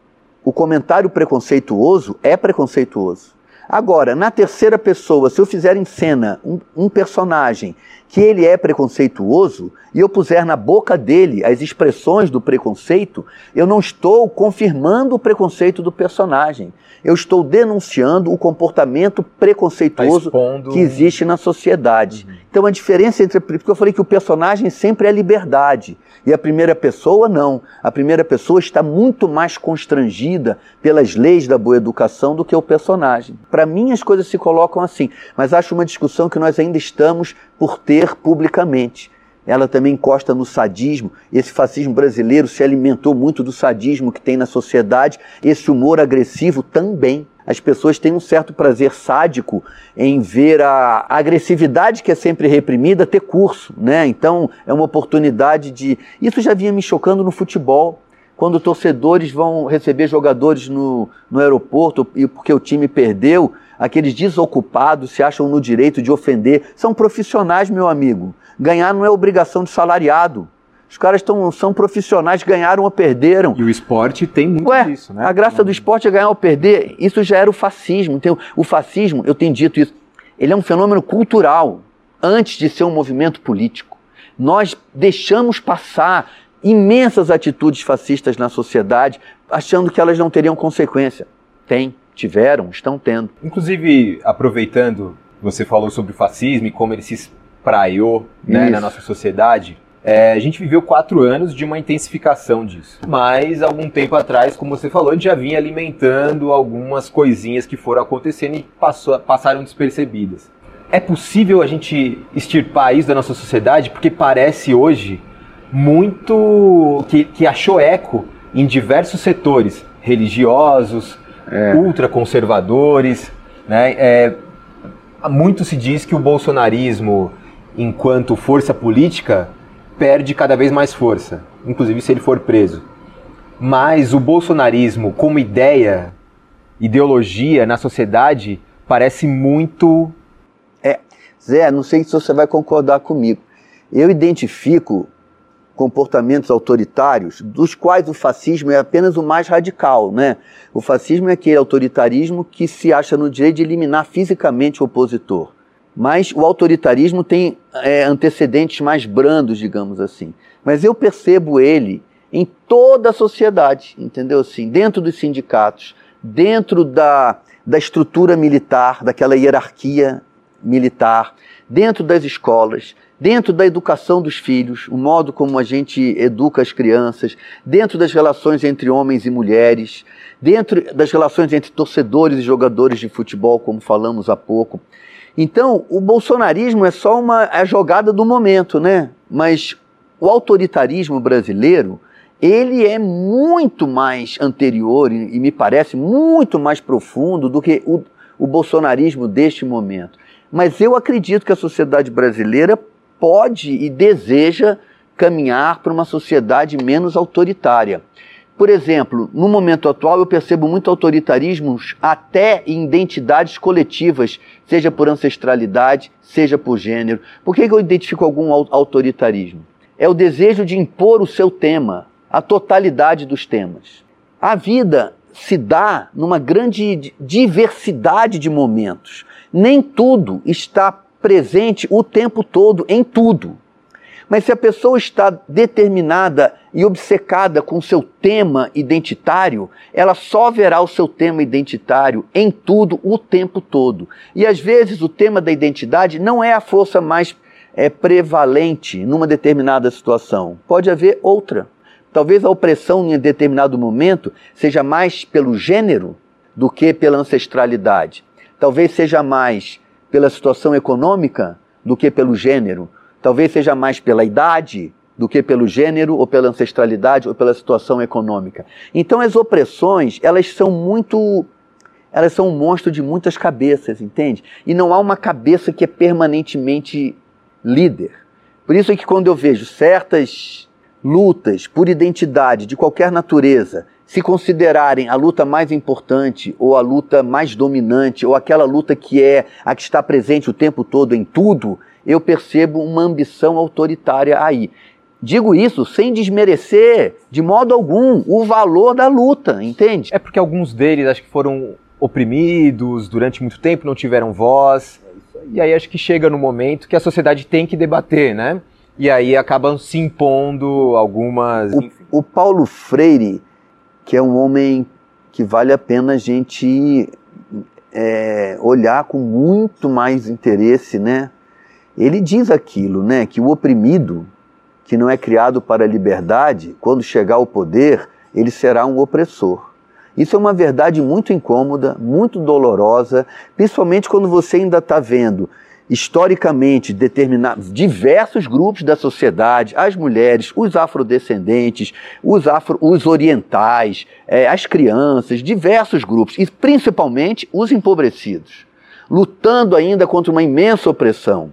o comentário preconceituoso é preconceituoso. Agora, na terceira pessoa, se eu fizer em cena um, um, personagem que ele é preconceituoso e eu puser na boca dele as expressões do preconceito, eu não estou confirmando o preconceito do personagem. Eu estou denunciando o comportamento preconceituoso tá que existe na sociedade. Uhum. Então a diferença entre. Porque eu falei que o personagem sempre é liberdade. E a primeira pessoa, não. A primeira pessoa está muito mais constrangida pelas leis da boa educação do que o personagem. Para mim, as coisas se colocam assim, mas acho uma discussão que nós ainda estamos por ter publicamente. Ela também encosta no sadismo. Esse fascismo brasileiro se alimentou muito do sadismo que tem na sociedade. Esse humor agressivo também. as pessoas têm um certo prazer sádico em ver a agressividade que é sempre reprimida ter curso, né? Então é uma oportunidade de. Isso já vinha me chocando no futebol. Quando torcedores vão receber jogadores no, no aeroporto e porque o time perdeu, aqueles desocupados se acham no direito de ofender. São profissionais, meu amigo. Ganhar não é obrigação de salariado. Os caras tão, são profissionais, ganharam ou perderam. E o esporte tem muito Ué, disso, né? A graça do esporte é ganhar ou perder. Isso já era o fascismo. Então, o fascismo, eu tenho dito isso, ele é um fenômeno cultural antes de ser um movimento político. Nós deixamos passar imensas atitudes fascistas na sociedade, achando que elas não teriam consequência. Tem, tiveram, estão tendo. Inclusive, aproveitando, você falou sobre o fascismo e como ele se espraiou né, na nossa sociedade. É, a gente viveu quatro anos de uma intensificação disso. Mas, algum tempo atrás, como você falou, a gente já vinha alimentando algumas coisinhas que foram acontecendo e passou, passaram despercebidas. É possível a gente extirpar isso da nossa sociedade? Porque parece hoje muito. que, que achou eco em diversos setores religiosos, é. ultraconservadores. Né? É, muito se diz que o bolsonarismo, enquanto força política, perde cada vez mais força, inclusive se ele for preso. Mas o bolsonarismo, como ideia, ideologia na sociedade, parece muito. É, Zé, não sei se você vai concordar comigo. Eu identifico comportamentos autoritários, dos quais o fascismo é apenas o mais radical, né? O fascismo é aquele autoritarismo que se acha no direito de eliminar fisicamente o opositor. Mas o autoritarismo tem é, antecedentes mais brandos, digamos assim. Mas eu percebo ele em toda a sociedade, entendeu? Assim, dentro dos sindicatos, dentro da, da estrutura militar, daquela hierarquia militar, dentro das escolas, dentro da educação dos filhos, o modo como a gente educa as crianças, dentro das relações entre homens e mulheres, dentro das relações entre torcedores e jogadores de futebol, como falamos há pouco. Então, o bolsonarismo é só uma a jogada do momento, né? Mas o autoritarismo brasileiro, ele é muito mais anterior e, e me parece muito mais profundo do que o, o bolsonarismo deste momento. Mas eu acredito que a sociedade brasileira pode e deseja caminhar para uma sociedade menos autoritária. Por exemplo, no momento atual eu percebo muito autoritarismos até em identidades coletivas, seja por ancestralidade, seja por gênero. Por que eu identifico algum autoritarismo? É o desejo de impor o seu tema, a totalidade dos temas. A vida se dá numa grande diversidade de momentos. Nem tudo está presente o tempo todo em tudo. Mas se a pessoa está determinada e obcecada com seu tema identitário, ela só verá o seu tema identitário em tudo o tempo todo. E às vezes o tema da identidade não é a força mais é, prevalente numa determinada situação. Pode haver outra. Talvez a opressão em determinado momento seja mais pelo gênero do que pela ancestralidade. Talvez seja mais pela situação econômica do que pelo gênero. Talvez seja mais pela idade do que pelo gênero ou pela ancestralidade ou pela situação econômica. Então as opressões, elas são muito elas são um monstro de muitas cabeças, entende? E não há uma cabeça que é permanentemente líder. Por isso é que quando eu vejo certas lutas por identidade de qualquer natureza se considerarem a luta mais importante ou a luta mais dominante ou aquela luta que é a que está presente o tempo todo em tudo, eu percebo uma ambição autoritária aí. Digo isso sem desmerecer de modo algum o valor da luta, entende? É porque alguns deles acho que foram oprimidos durante muito tempo, não tiveram voz. E aí acho que chega no momento que a sociedade tem que debater, né? E aí acabam se impondo algumas. O, o Paulo Freire, que é um homem que vale a pena a gente é, olhar com muito mais interesse, né? Ele diz aquilo, né? Que o oprimido, que não é criado para a liberdade, quando chegar ao poder, ele será um opressor. Isso é uma verdade muito incômoda, muito dolorosa, principalmente quando você ainda está vendo historicamente determinados diversos grupos da sociedade, as mulheres, os afrodescendentes, os, afro, os orientais, é, as crianças, diversos grupos, e principalmente os empobrecidos, lutando ainda contra uma imensa opressão.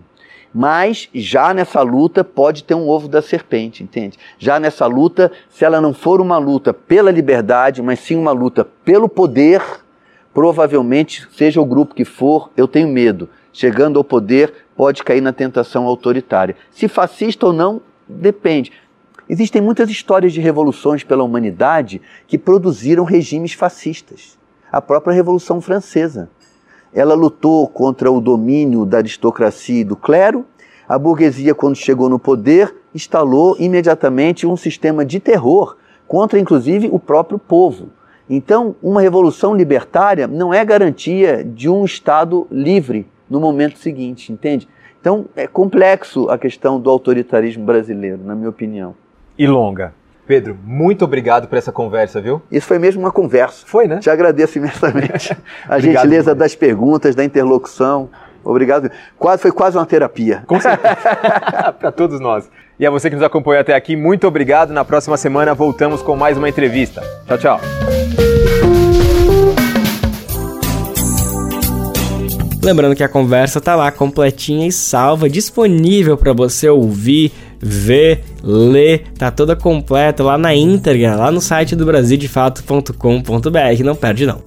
Mas já nessa luta pode ter um ovo da serpente, entende? Já nessa luta, se ela não for uma luta pela liberdade, mas sim uma luta pelo poder, provavelmente, seja o grupo que for, eu tenho medo chegando ao poder, pode cair na tentação autoritária. Se fascista ou não, depende. Existem muitas histórias de revoluções pela humanidade que produziram regimes fascistas. A própria Revolução Francesa. Ela lutou contra o domínio da aristocracia e do clero. A burguesia, quando chegou no poder, instalou imediatamente um sistema de terror contra, inclusive, o próprio povo. Então, uma revolução libertária não é garantia de um Estado livre, no momento seguinte, entende? Então é complexo a questão do autoritarismo brasileiro, na minha opinião. E longa. Pedro, muito obrigado por essa conversa, viu? Isso foi mesmo uma conversa. Foi, né? Te agradeço imensamente. a gentileza das perguntas, da interlocução. Obrigado. Quase, foi quase uma terapia. Com certeza. Para todos nós. E a você que nos acompanhou até aqui, muito obrigado. Na próxima semana voltamos com mais uma entrevista. Tchau, tchau. Lembrando que a conversa tá lá completinha e salva, disponível para você ouvir, ver, ler, tá toda completa lá na íntegra, lá no site do brasildefato.com.br, não perde não.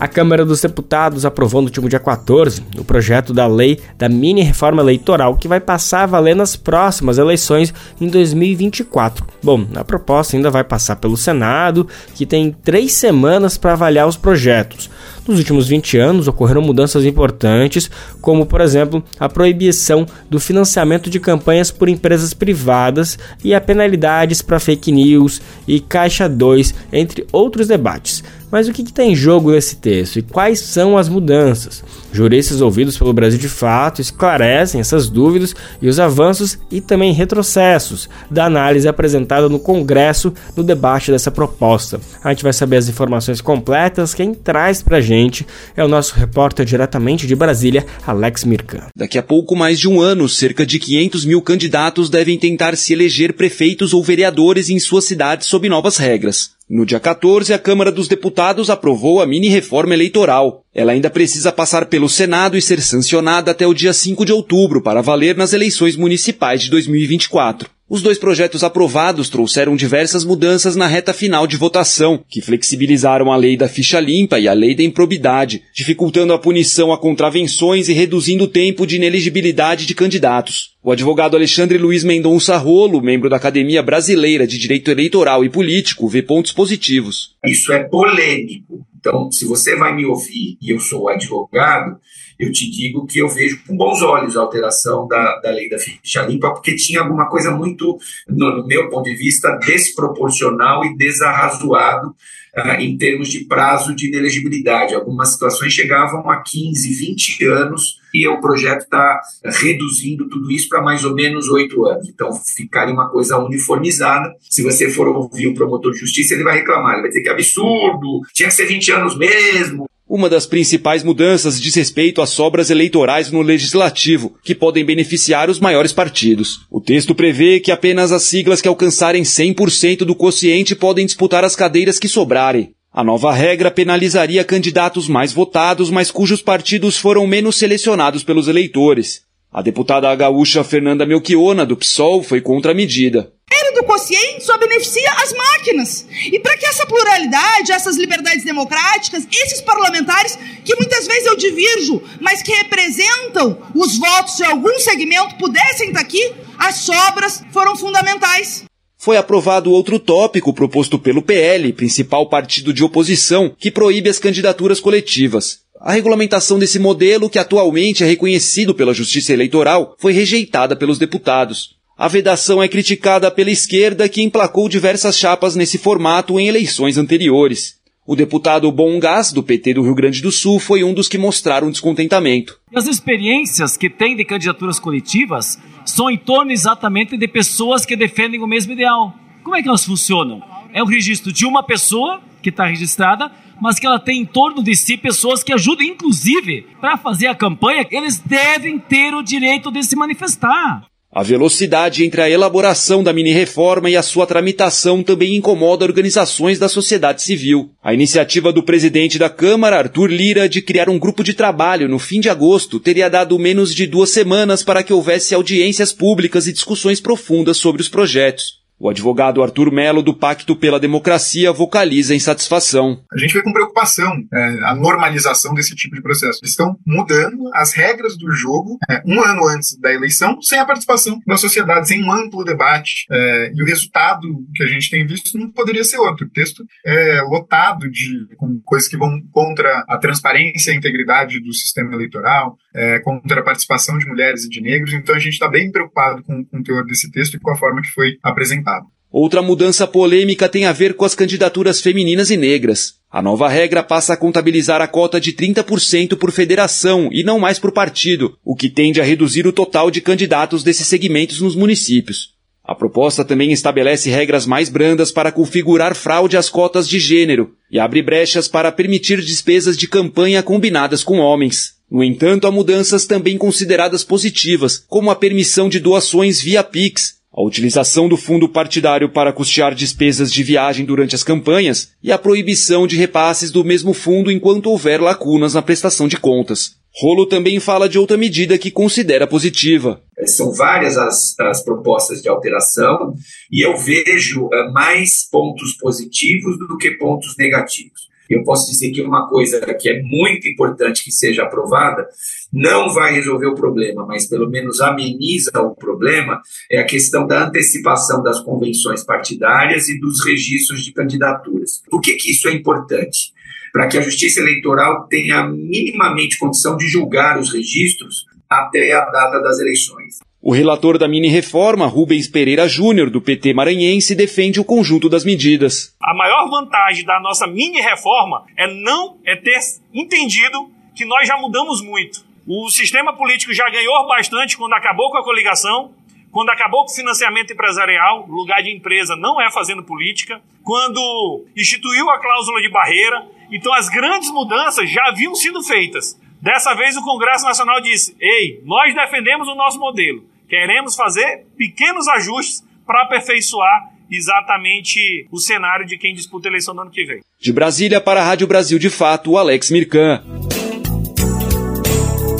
A Câmara dos Deputados aprovou no último dia 14 o projeto da lei da mini reforma eleitoral que vai passar a valer nas próximas eleições em 2024. Bom, a proposta ainda vai passar pelo Senado, que tem três semanas para avaliar os projetos. Nos últimos 20 anos ocorreram mudanças importantes, como, por exemplo, a proibição do financiamento de campanhas por empresas privadas e a penalidades para fake news e Caixa 2, entre outros debates. Mas o que está em jogo nesse texto e quais são as mudanças? Juristas ouvidos pelo Brasil de Fato esclarecem essas dúvidas e os avanços e também retrocessos da análise apresentada no Congresso no debate dessa proposta. A gente vai saber as informações completas. Quem traz para a gente é o nosso repórter diretamente de Brasília, Alex Mirkan. Daqui a pouco mais de um ano, cerca de 500 mil candidatos devem tentar se eleger prefeitos ou vereadores em suas cidades sob novas regras. No dia 14, a Câmara dos Deputados aprovou a mini-reforma eleitoral. Ela ainda precisa passar pelo Senado e ser sancionada até o dia 5 de outubro para valer nas eleições municipais de 2024. Os dois projetos aprovados trouxeram diversas mudanças na reta final de votação, que flexibilizaram a lei da ficha limpa e a lei da improbidade, dificultando a punição a contravenções e reduzindo o tempo de ineligibilidade de candidatos. O advogado Alexandre Luiz Mendonça Rolo, membro da Academia Brasileira de Direito Eleitoral e Político, vê pontos positivos. Isso é polêmico. Então, se você vai me ouvir e eu sou advogado, eu te digo que eu vejo com bons olhos a alteração da, da lei da ficha limpa, porque tinha alguma coisa muito, no, no meu ponto de vista, desproporcional e desarrazoado uh, em termos de prazo de inelegibilidade. Algumas situações chegavam a 15, 20 anos e o projeto está reduzindo tudo isso para mais ou menos oito anos. Então, ficaria uma coisa uniformizada. Se você for ouvir o promotor de justiça, ele vai reclamar, ele vai dizer que é absurdo, tinha que ser 20 anos mesmo. Uma das principais mudanças diz respeito às sobras eleitorais no legislativo, que podem beneficiar os maiores partidos. O texto prevê que apenas as siglas que alcançarem 100% do quociente podem disputar as cadeiras que sobrarem. A nova regra penalizaria candidatos mais votados, mas cujos partidos foram menos selecionados pelos eleitores. A deputada gaúcha Fernanda Melchiona, do PSOL, foi contra a medida do quociente só beneficia as máquinas. E para que essa pluralidade, essas liberdades democráticas, esses parlamentares, que muitas vezes eu divirjo, mas que representam os votos de algum segmento, pudessem estar aqui, as sobras foram fundamentais. Foi aprovado outro tópico proposto pelo PL, principal partido de oposição, que proíbe as candidaturas coletivas. A regulamentação desse modelo, que atualmente é reconhecido pela Justiça Eleitoral, foi rejeitada pelos deputados. A vedação é criticada pela esquerda, que emplacou diversas chapas nesse formato em eleições anteriores. O deputado Bom Gás, do PT do Rio Grande do Sul, foi um dos que mostraram descontentamento. As experiências que tem de candidaturas coletivas são em torno exatamente de pessoas que defendem o mesmo ideal. Como é que elas funcionam? é o registro de uma pessoa que está registrada, mas que ela tem em torno de si pessoas que ajudam, inclusive, para fazer a campanha, eles devem ter o direito de se manifestar. A velocidade entre a elaboração da mini-reforma e a sua tramitação também incomoda organizações da sociedade civil. A iniciativa do presidente da Câmara, Arthur Lira, de criar um grupo de trabalho no fim de agosto teria dado menos de duas semanas para que houvesse audiências públicas e discussões profundas sobre os projetos. O advogado Arthur Melo, do Pacto pela Democracia, vocaliza a insatisfação. A gente vê com preocupação é, a normalização desse tipo de processo. Eles estão mudando as regras do jogo é, um ano antes da eleição, sem a participação da sociedade, sem um amplo debate. É, e o resultado que a gente tem visto não poderia ser outro. O texto é lotado de coisas que vão contra a transparência e a integridade do sistema eleitoral, é, contra a participação de mulheres e de negros. Então a gente está bem preocupado com, com o teor desse texto e com a forma que foi apresentado Outra mudança polêmica tem a ver com as candidaturas femininas e negras. A nova regra passa a contabilizar a cota de 30% por federação e não mais por partido, o que tende a reduzir o total de candidatos desses segmentos nos municípios. A proposta também estabelece regras mais brandas para configurar fraude às cotas de gênero e abre brechas para permitir despesas de campanha combinadas com homens. No entanto, há mudanças também consideradas positivas, como a permissão de doações via Pix, a utilização do fundo partidário para custear despesas de viagem durante as campanhas e a proibição de repasses do mesmo fundo enquanto houver lacunas na prestação de contas. Rolo também fala de outra medida que considera positiva. São várias as, as propostas de alteração e eu vejo uh, mais pontos positivos do que pontos negativos. Eu posso dizer que uma coisa que é muito importante que seja aprovada não vai resolver o problema, mas pelo menos ameniza o problema, é a questão da antecipação das convenções partidárias e dos registros de candidaturas. Por que, que isso é importante? Para que a Justiça Eleitoral tenha minimamente condição de julgar os registros até a data das eleições. O relator da mini-reforma, Rubens Pereira Júnior, do PT maranhense, defende o conjunto das medidas. A maior vantagem da nossa mini-reforma é não é ter entendido que nós já mudamos muito. O sistema político já ganhou bastante quando acabou com a coligação, quando acabou com o financiamento empresarial, lugar de empresa não é fazendo política, quando instituiu a cláusula de barreira. Então as grandes mudanças já haviam sido feitas. Dessa vez o Congresso Nacional disse: "Ei, nós defendemos o nosso modelo. Queremos fazer pequenos ajustes para aperfeiçoar exatamente o cenário de quem disputa a eleição no ano que vem." De Brasília para a Rádio Brasil de Fato, Alex Mirkan.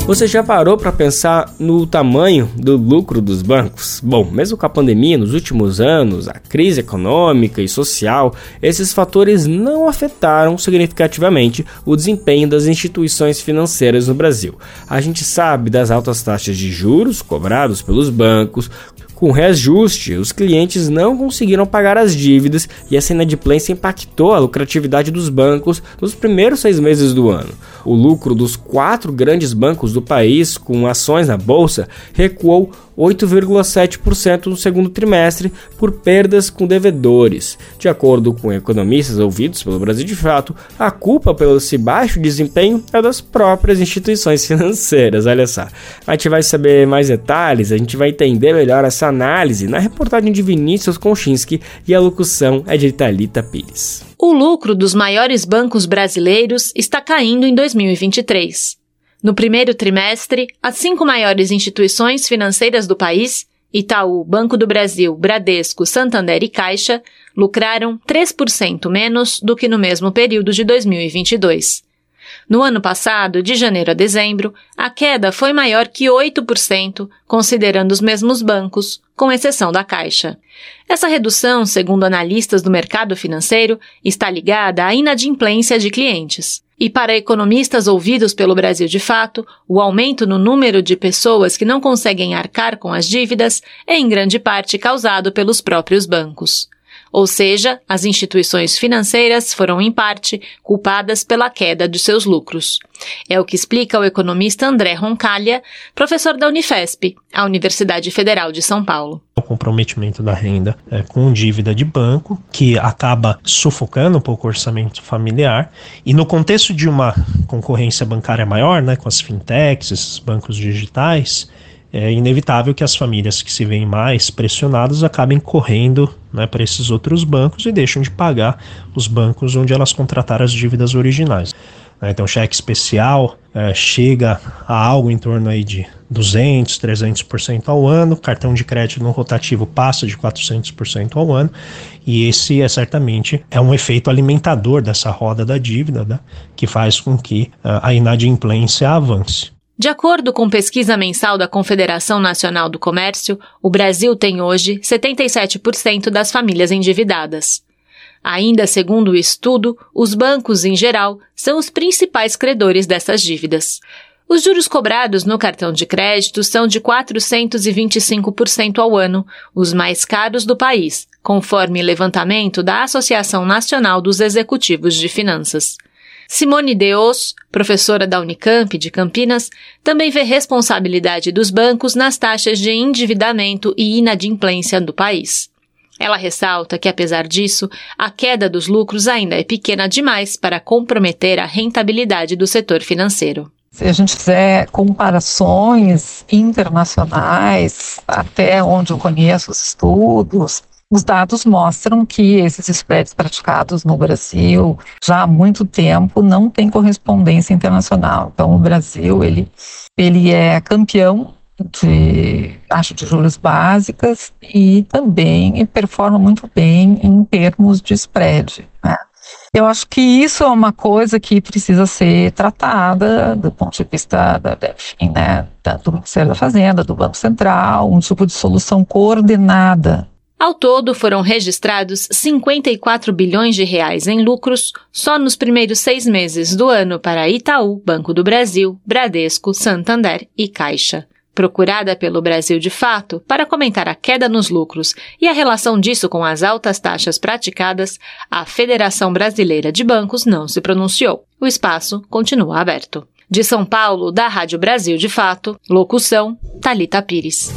Você já parou para pensar no tamanho do lucro dos bancos? Bom, mesmo com a pandemia nos últimos anos, a crise econômica e social, esses fatores não afetaram significativamente o desempenho das instituições financeiras no Brasil. A gente sabe das altas taxas de juros cobrados pelos bancos, com reajuste, os clientes não conseguiram pagar as dívidas e essa inadimplência impactou a lucratividade dos bancos nos primeiros seis meses do ano. O lucro dos quatro grandes bancos do país, com ações na bolsa, recuou 8,7% no segundo trimestre por perdas com devedores. De acordo com economistas ouvidos pelo Brasil de Fato, a culpa pelo esse baixo desempenho é das próprias instituições financeiras. Olha só, a gente vai saber mais detalhes, a gente vai entender melhor essa análise na reportagem de Vinícius Konchinski e a locução é de Thalita Pires. O lucro dos maiores bancos brasileiros está caindo em 2023. No primeiro trimestre, as cinco maiores instituições financeiras do país, Itaú, Banco do Brasil, Bradesco, Santander e Caixa, lucraram 3% menos do que no mesmo período de 2022. No ano passado, de janeiro a dezembro, a queda foi maior que 8%, considerando os mesmos bancos, com exceção da Caixa. Essa redução, segundo analistas do mercado financeiro, está ligada à inadimplência de clientes. E para economistas ouvidos pelo Brasil de Fato, o aumento no número de pessoas que não conseguem arcar com as dívidas é em grande parte causado pelos próprios bancos. Ou seja, as instituições financeiras foram, em parte, culpadas pela queda de seus lucros. É o que explica o economista André Roncalha, professor da Unifesp, a Universidade Federal de São Paulo. O comprometimento da renda é, com dívida de banco, que acaba sufocando um pouco o orçamento familiar, e no contexto de uma concorrência bancária maior, né, com as fintechs, esses bancos digitais, é inevitável que as famílias que se veem mais pressionadas acabem correndo né, para esses outros bancos e deixam de pagar os bancos onde elas contrataram as dívidas originais. Né, então, cheque especial é, chega a algo em torno aí de 200, 300% ao ano, cartão de crédito no rotativo passa de 400% ao ano, e esse é certamente é um efeito alimentador dessa roda da dívida, né, que faz com que uh, a inadimplência avance. De acordo com pesquisa mensal da Confederação Nacional do Comércio, o Brasil tem hoje 77% das famílias endividadas. Ainda segundo o estudo, os bancos, em geral, são os principais credores dessas dívidas. Os juros cobrados no cartão de crédito são de 425% ao ano, os mais caros do país, conforme levantamento da Associação Nacional dos Executivos de Finanças. Simone Deos, professora da Unicamp de Campinas, também vê responsabilidade dos bancos nas taxas de endividamento e inadimplência do país. Ela ressalta que, apesar disso, a queda dos lucros ainda é pequena demais para comprometer a rentabilidade do setor financeiro. Se a gente fizer comparações internacionais, até onde eu conheço os estudos, os dados mostram que esses spreads praticados no Brasil já há muito tempo não têm correspondência internacional. Então, o Brasil ele, ele é campeão de taxa de juros básicas e também performa muito bem em termos de spread. Né? Eu acho que isso é uma coisa que precisa ser tratada do ponto de vista da, enfim, né, do Ministério da Fazenda, do Banco Central, um tipo de solução coordenada ao todo, foram registrados 54 bilhões de reais em lucros só nos primeiros seis meses do ano para Itaú, Banco do Brasil, Bradesco, Santander e Caixa. Procurada pelo Brasil de Fato para comentar a queda nos lucros e a relação disso com as altas taxas praticadas, a Federação Brasileira de Bancos não se pronunciou. O espaço continua aberto. De São Paulo, da Rádio Brasil de Fato, locução Talita Pires.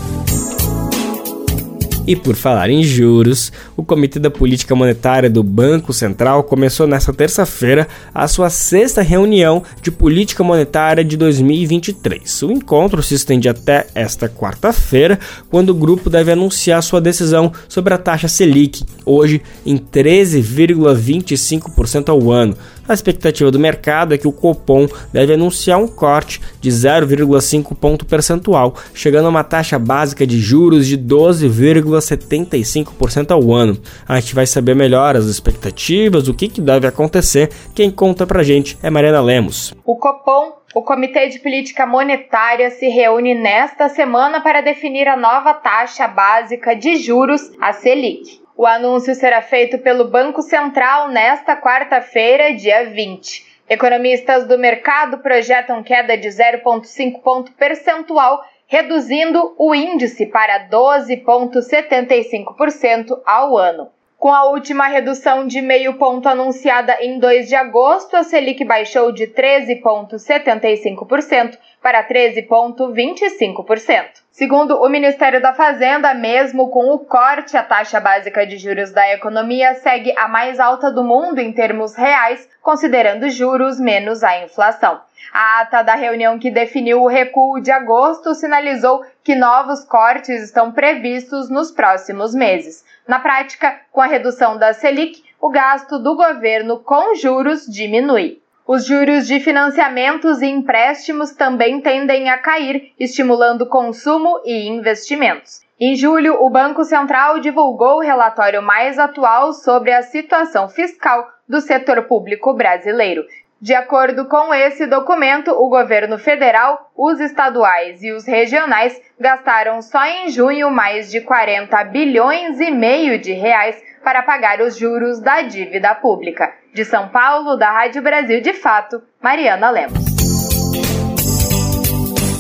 E por falar em juros, o Comitê da Política Monetária do Banco Central começou nesta terça-feira a sua sexta reunião de política monetária de 2023. O encontro se estende até esta quarta-feira, quando o grupo deve anunciar sua decisão sobre a taxa Selic, hoje em 13,25% ao ano. A expectativa do mercado é que o Copom deve anunciar um corte de 0,5 ponto percentual, chegando a uma taxa básica de juros de 12,75% ao ano. A gente vai saber melhor as expectativas, o que, que deve acontecer. Quem conta pra gente é Mariana Lemos. O Copom o Comitê de Política Monetária se reúne nesta semana para definir a nova taxa básica de juros, a Selic. O anúncio será feito pelo Banco Central nesta quarta-feira, dia 20. Economistas do mercado projetam queda de 0,5 ponto percentual, reduzindo o índice para 12,75% ao ano. Com a última redução de meio ponto anunciada em 2 de agosto, a Selic baixou de 13,75% para 13,25%. Segundo o Ministério da Fazenda, mesmo com o corte, a taxa básica de juros da economia segue a mais alta do mundo em termos reais, considerando juros menos a inflação. A ata da reunião que definiu o recuo de agosto sinalizou que novos cortes estão previstos nos próximos meses. Na prática, com a redução da Selic, o gasto do governo com juros diminui. Os juros de financiamentos e empréstimos também tendem a cair, estimulando consumo e investimentos. Em julho, o Banco Central divulgou o relatório mais atual sobre a situação fiscal do setor público brasileiro. De acordo com esse documento, o governo federal, os estaduais e os regionais gastaram só em junho mais de 40 bilhões e meio de reais para pagar os juros da dívida pública. De São Paulo, da Rádio Brasil de Fato, Mariana Lemos.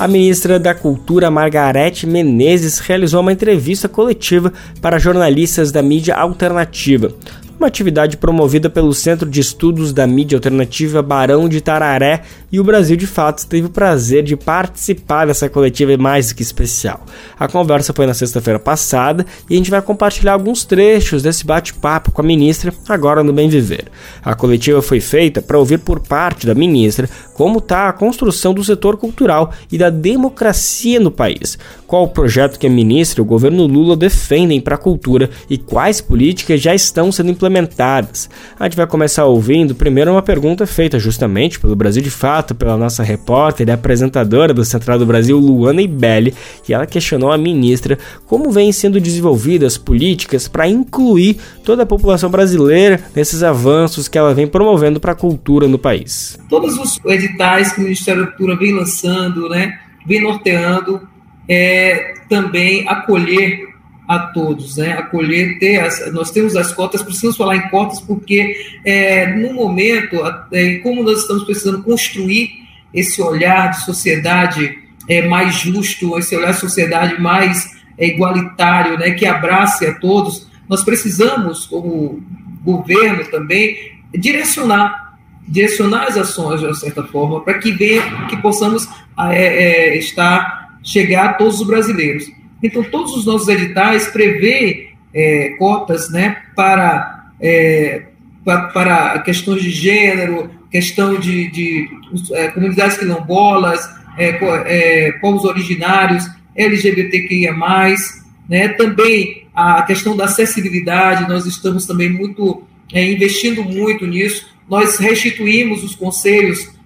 A ministra da Cultura, Margarete Menezes, realizou uma entrevista coletiva para jornalistas da mídia alternativa uma atividade promovida pelo Centro de Estudos da Mídia Alternativa Barão de Tararé, e o Brasil de Fato teve o prazer de participar dessa coletiva mais do que especial. A conversa foi na sexta-feira passada e a gente vai compartilhar alguns trechos desse bate-papo com a ministra agora no Bem Viver. A coletiva foi feita para ouvir por parte da ministra como está a construção do setor cultural e da democracia no país, qual o projeto que a ministra e o governo Lula defendem para a cultura e quais políticas já estão sendo implementadas. A gente vai começar ouvindo primeiro uma pergunta feita justamente pelo Brasil de Fato, pela nossa repórter e apresentadora do Central do Brasil, Luana Ibelli, que ela questionou a ministra como vêm sendo desenvolvidas políticas para incluir toda a população brasileira nesses avanços que ela vem promovendo para a cultura no país. Todos os editais que o Ministério da Cultura vem lançando, né, vem norteando, é, também acolher a todos, né? Acolher, ter as, nós temos as cotas, precisamos falar em cotas porque é, no momento, é, como nós estamos precisando construir esse olhar de sociedade é, mais justo, esse olhar de sociedade mais é, igualitário, né? Que abrace a todos, nós precisamos, como governo também, direcionar, direcionar as ações de uma certa forma para que venha, que possamos é, é, estar chegar a todos os brasileiros. Então, todos os nossos editais prevê é, cotas né, para, é, para, questões de gênero, questão de, de é, comunidades quilombolas, é, é, povos originários, LGBTQIA+, né, também a questão da acessibilidade, nós estamos também muito é, investindo muito nisso. Nós restituímos os conselhos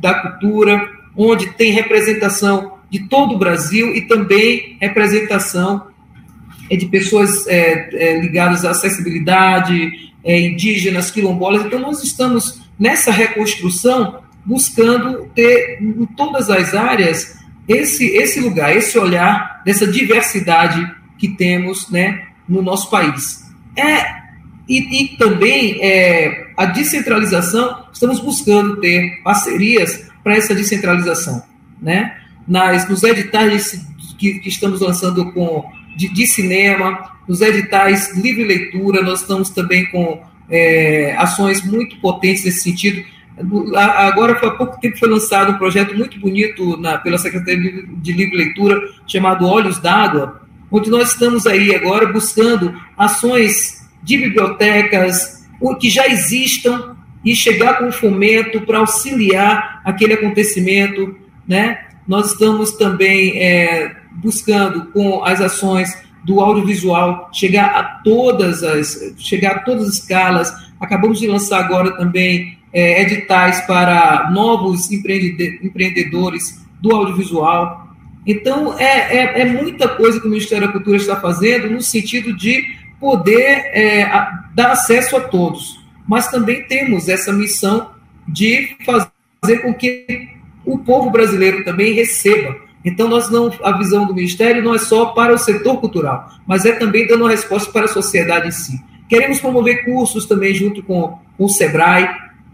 da cultura, onde tem representação de todo o Brasil e também representação é, de pessoas é, é, ligadas à acessibilidade, é, indígenas, quilombolas. Então, nós estamos nessa reconstrução buscando ter em todas as áreas esse, esse lugar, esse olhar dessa diversidade que temos né, no nosso país. É, e, e também é, a descentralização, estamos buscando ter parcerias para essa descentralização. Né? Nas, nos editais que, que estamos lançando com, de, de, cinema, nos editais livre leitura, nós estamos também com é, ações muito potentes nesse sentido. Agora, há pouco tempo, foi lançado um projeto muito bonito na, pela Secretaria de Livre Leitura, chamado Olhos d'Água, onde nós estamos aí agora buscando ações de bibliotecas que já existam e chegar com fomento para auxiliar aquele acontecimento, né? Nós estamos também é, buscando, com as ações do audiovisual, chegar a todas as, chegar a todas as escalas. Acabamos de lançar agora também é, editais para novos empreendedores do audiovisual. Então, é, é, é, muita coisa que o Ministério da Cultura está fazendo no sentido de poder é, dar acesso a todos. Mas também temos essa missão de fazer com que o povo brasileiro também receba. Então, nós não, a visão do Ministério não é só para o setor cultural, mas é também dando uma resposta para a sociedade em si. Queremos promover cursos também junto com, com o SEBRAE,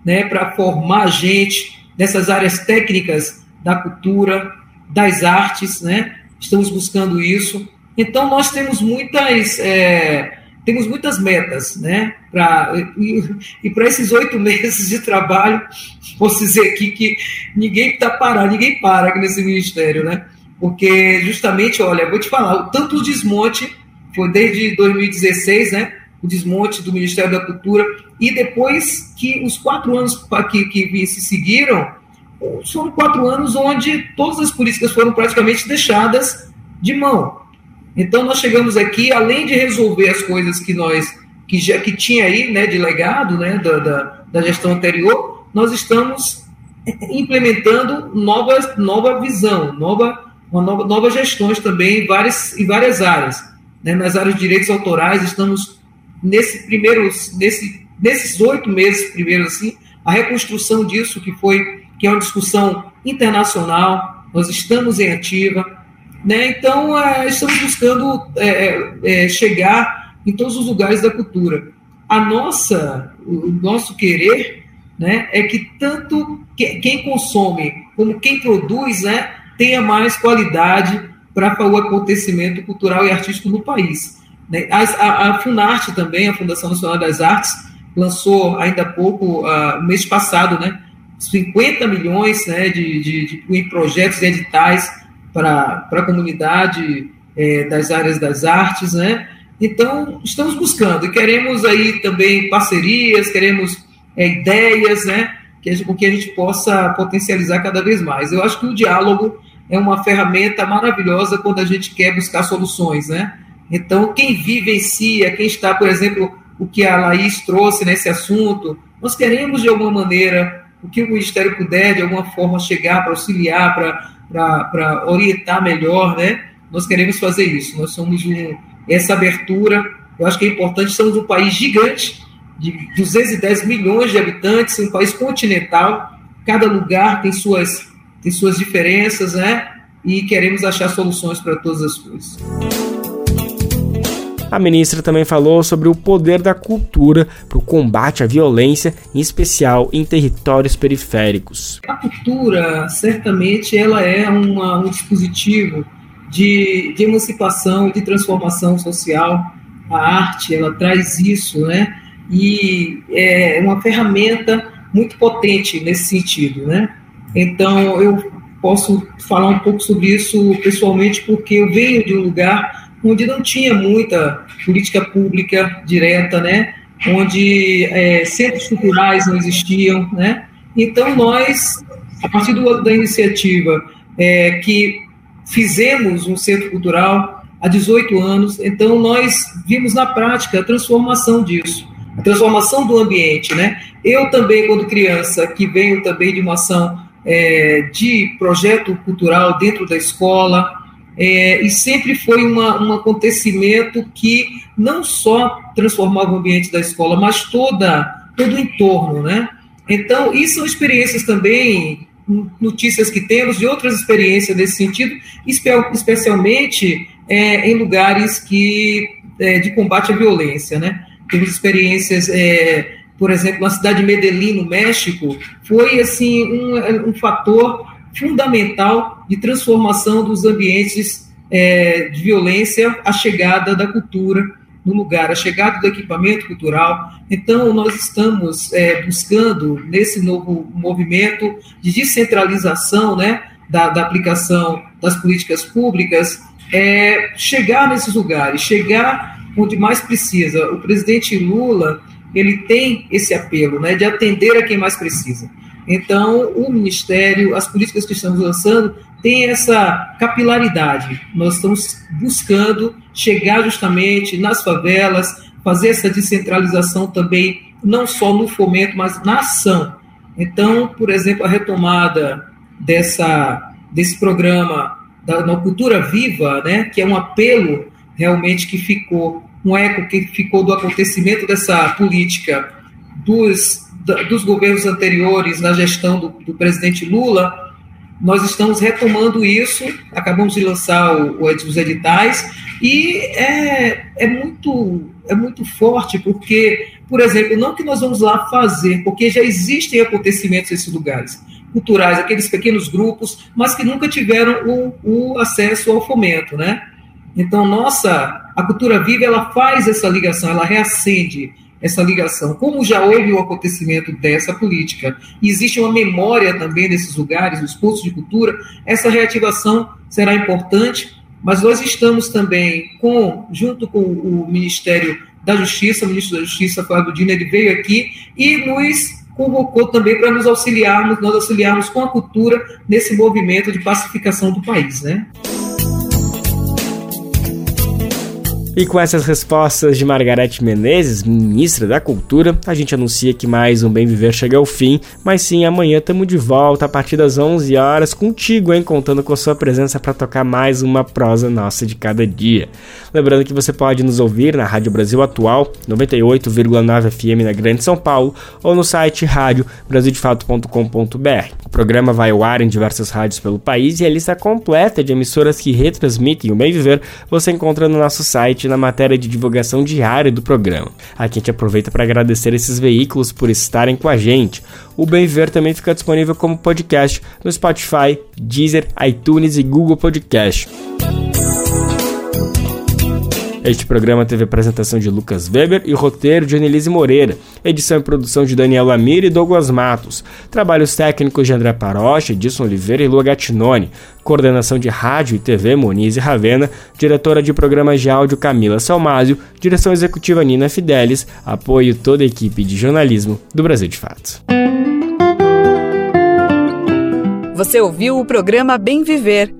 né, para formar gente nessas áreas técnicas da cultura, das artes, né? Estamos buscando isso. Então, nós temos muitas, é, temos muitas metas, né? Pra, e, e para esses oito meses de trabalho, posso dizer aqui que ninguém está parado, ninguém para aqui nesse ministério, né? Porque justamente, olha, vou te falar, o tanto desmonte foi desde 2016, né? O desmonte do Ministério da Cultura e depois que os quatro anos que, que se seguiram foram quatro anos onde todas as políticas foram praticamente deixadas de mão. Então nós chegamos aqui, além de resolver as coisas que nós que já que tinha aí, né, de legado, né, da, da, da gestão anterior, nós estamos implementando nova, nova visão, nova, uma nova, novas gestões também em várias, em várias áreas. Né? Nas áreas de direitos autorais, estamos nesse primeiro, nesse, nesses oito meses primeiro assim, a reconstrução disso que foi que é uma discussão internacional. Nós estamos em ativa, né? Então é, estamos buscando é, é, é, chegar em todos os lugares da cultura. A nossa, o nosso querer né, é que tanto quem consome como quem produz né, tenha mais qualidade para o acontecimento cultural e artístico no país. Né? A, a, a, Funarte também, a Fundação Nacional das Artes, lançou ainda há pouco, uh, mês passado, né, 50 milhões né, de, de, de, em projetos e editais para a comunidade é, das áreas das artes, né? Então, estamos buscando e queremos aí também parcerias, queremos é, ideias, né? Que, com que a gente possa potencializar cada vez mais. Eu acho que o diálogo é uma ferramenta maravilhosa quando a gente quer buscar soluções, né? Então, quem vivencia, quem está, por exemplo, o que a Laís trouxe nesse assunto, nós queremos, de alguma maneira, o que o Ministério puder, de alguma forma, chegar para auxiliar, para orientar melhor, né? Nós queremos fazer isso. Nós somos um, essa abertura, eu acho que é importante, somos um país gigante, de 210 milhões de habitantes, um país continental, cada lugar tem suas, tem suas diferenças, né? E queremos achar soluções para todas as coisas. A ministra também falou sobre o poder da cultura para o combate à violência, em especial em territórios periféricos. A cultura, certamente, ela é uma, um dispositivo de, de emancipação, de transformação social. A arte, ela traz isso, né? E é uma ferramenta muito potente nesse sentido, né? Então, eu posso falar um pouco sobre isso pessoalmente, porque eu venho de um lugar onde não tinha muita política pública direta, né? onde é, centros culturais não existiam. Né? Então, nós, a partir do, da iniciativa é, que fizemos um centro cultural há 18 anos, então nós vimos na prática a transformação disso, a transformação do ambiente. Né? Eu também, quando criança, que venho também de uma ação é, de projeto cultural dentro da escola, é, e sempre foi uma, um acontecimento que não só transformava o ambiente da escola, mas toda, todo o entorno, né? Então, isso são experiências também, notícias que temos de outras experiências nesse sentido, especialmente é, em lugares que é, de combate à violência, né? Temos experiências, é, por exemplo, na cidade de Medellín, no México, foi assim um, um fator fundamental de transformação dos ambientes é, de violência, a chegada da cultura no lugar, a chegada do equipamento cultural. Então, nós estamos é, buscando, nesse novo movimento de descentralização né, da, da aplicação das políticas públicas, é, chegar nesses lugares, chegar onde mais precisa. O presidente Lula ele tem esse apelo né, de atender a quem mais precisa. Então, o Ministério, as políticas que estamos lançando, têm essa capilaridade. Nós estamos buscando chegar justamente nas favelas, fazer essa descentralização também, não só no fomento, mas na ação. Então, por exemplo, a retomada dessa, desse programa da, da Cultura Viva, né, que é um apelo realmente que ficou, um eco que ficou do acontecimento dessa política dos dos governos anteriores na gestão do, do, presidente Lula, nós estamos retomando isso, acabamos de lançar o, os editais, e é, é, muito, é muito forte, porque, por exemplo, não que nós vamos lá fazer, porque já existem acontecimentos nesses lugares culturais, aqueles pequenos grupos, mas que nunca tiveram o, o acesso ao fomento, né? Então, nossa, a cultura viva, ela faz essa ligação, ela reacende essa ligação. Como já houve o acontecimento dessa política, existe uma memória também desses lugares, os pontos de cultura, essa reativação será importante, mas nós estamos também com, junto com o Ministério da Justiça, o ministro da Justiça, Flávio Dino, ele veio aqui e nos convocou também para nos auxiliarmos, nós auxiliarmos com a cultura nesse movimento de pacificação do país, né? E com essas respostas de Margarete Menezes, ministra da Cultura, a gente anuncia que mais um Bem Viver chega ao fim, mas sim, amanhã estamos de volta a partir das 11 horas contigo, hein, contando com a sua presença para tocar mais uma prosa nossa de cada dia. Lembrando que você pode nos ouvir na Rádio Brasil Atual, 98,9 FM na Grande São Paulo, ou no site rádio brasildefato.com.br. O programa vai ao ar em diversas rádios pelo país e a lista completa de emissoras que retransmitem o Bem Viver você encontra no nosso site na matéria de divulgação diária do programa. A gente aproveita para agradecer esses veículos por estarem com a gente. O Bem Ver também fica disponível como podcast no Spotify, Deezer, iTunes e Google Podcast. Este programa teve apresentação de Lucas Weber e roteiro de Annelise Moreira, edição e produção de Daniel Lamir e Douglas Matos, trabalhos técnicos de André Parocha, Edson Oliveira e Lua Gattinoni, coordenação de rádio e TV Moniz e Ravena, diretora de programas de áudio Camila Salmásio, direção executiva Nina Fidelis, apoio toda a equipe de jornalismo do Brasil de Fato. Você ouviu o programa Bem Viver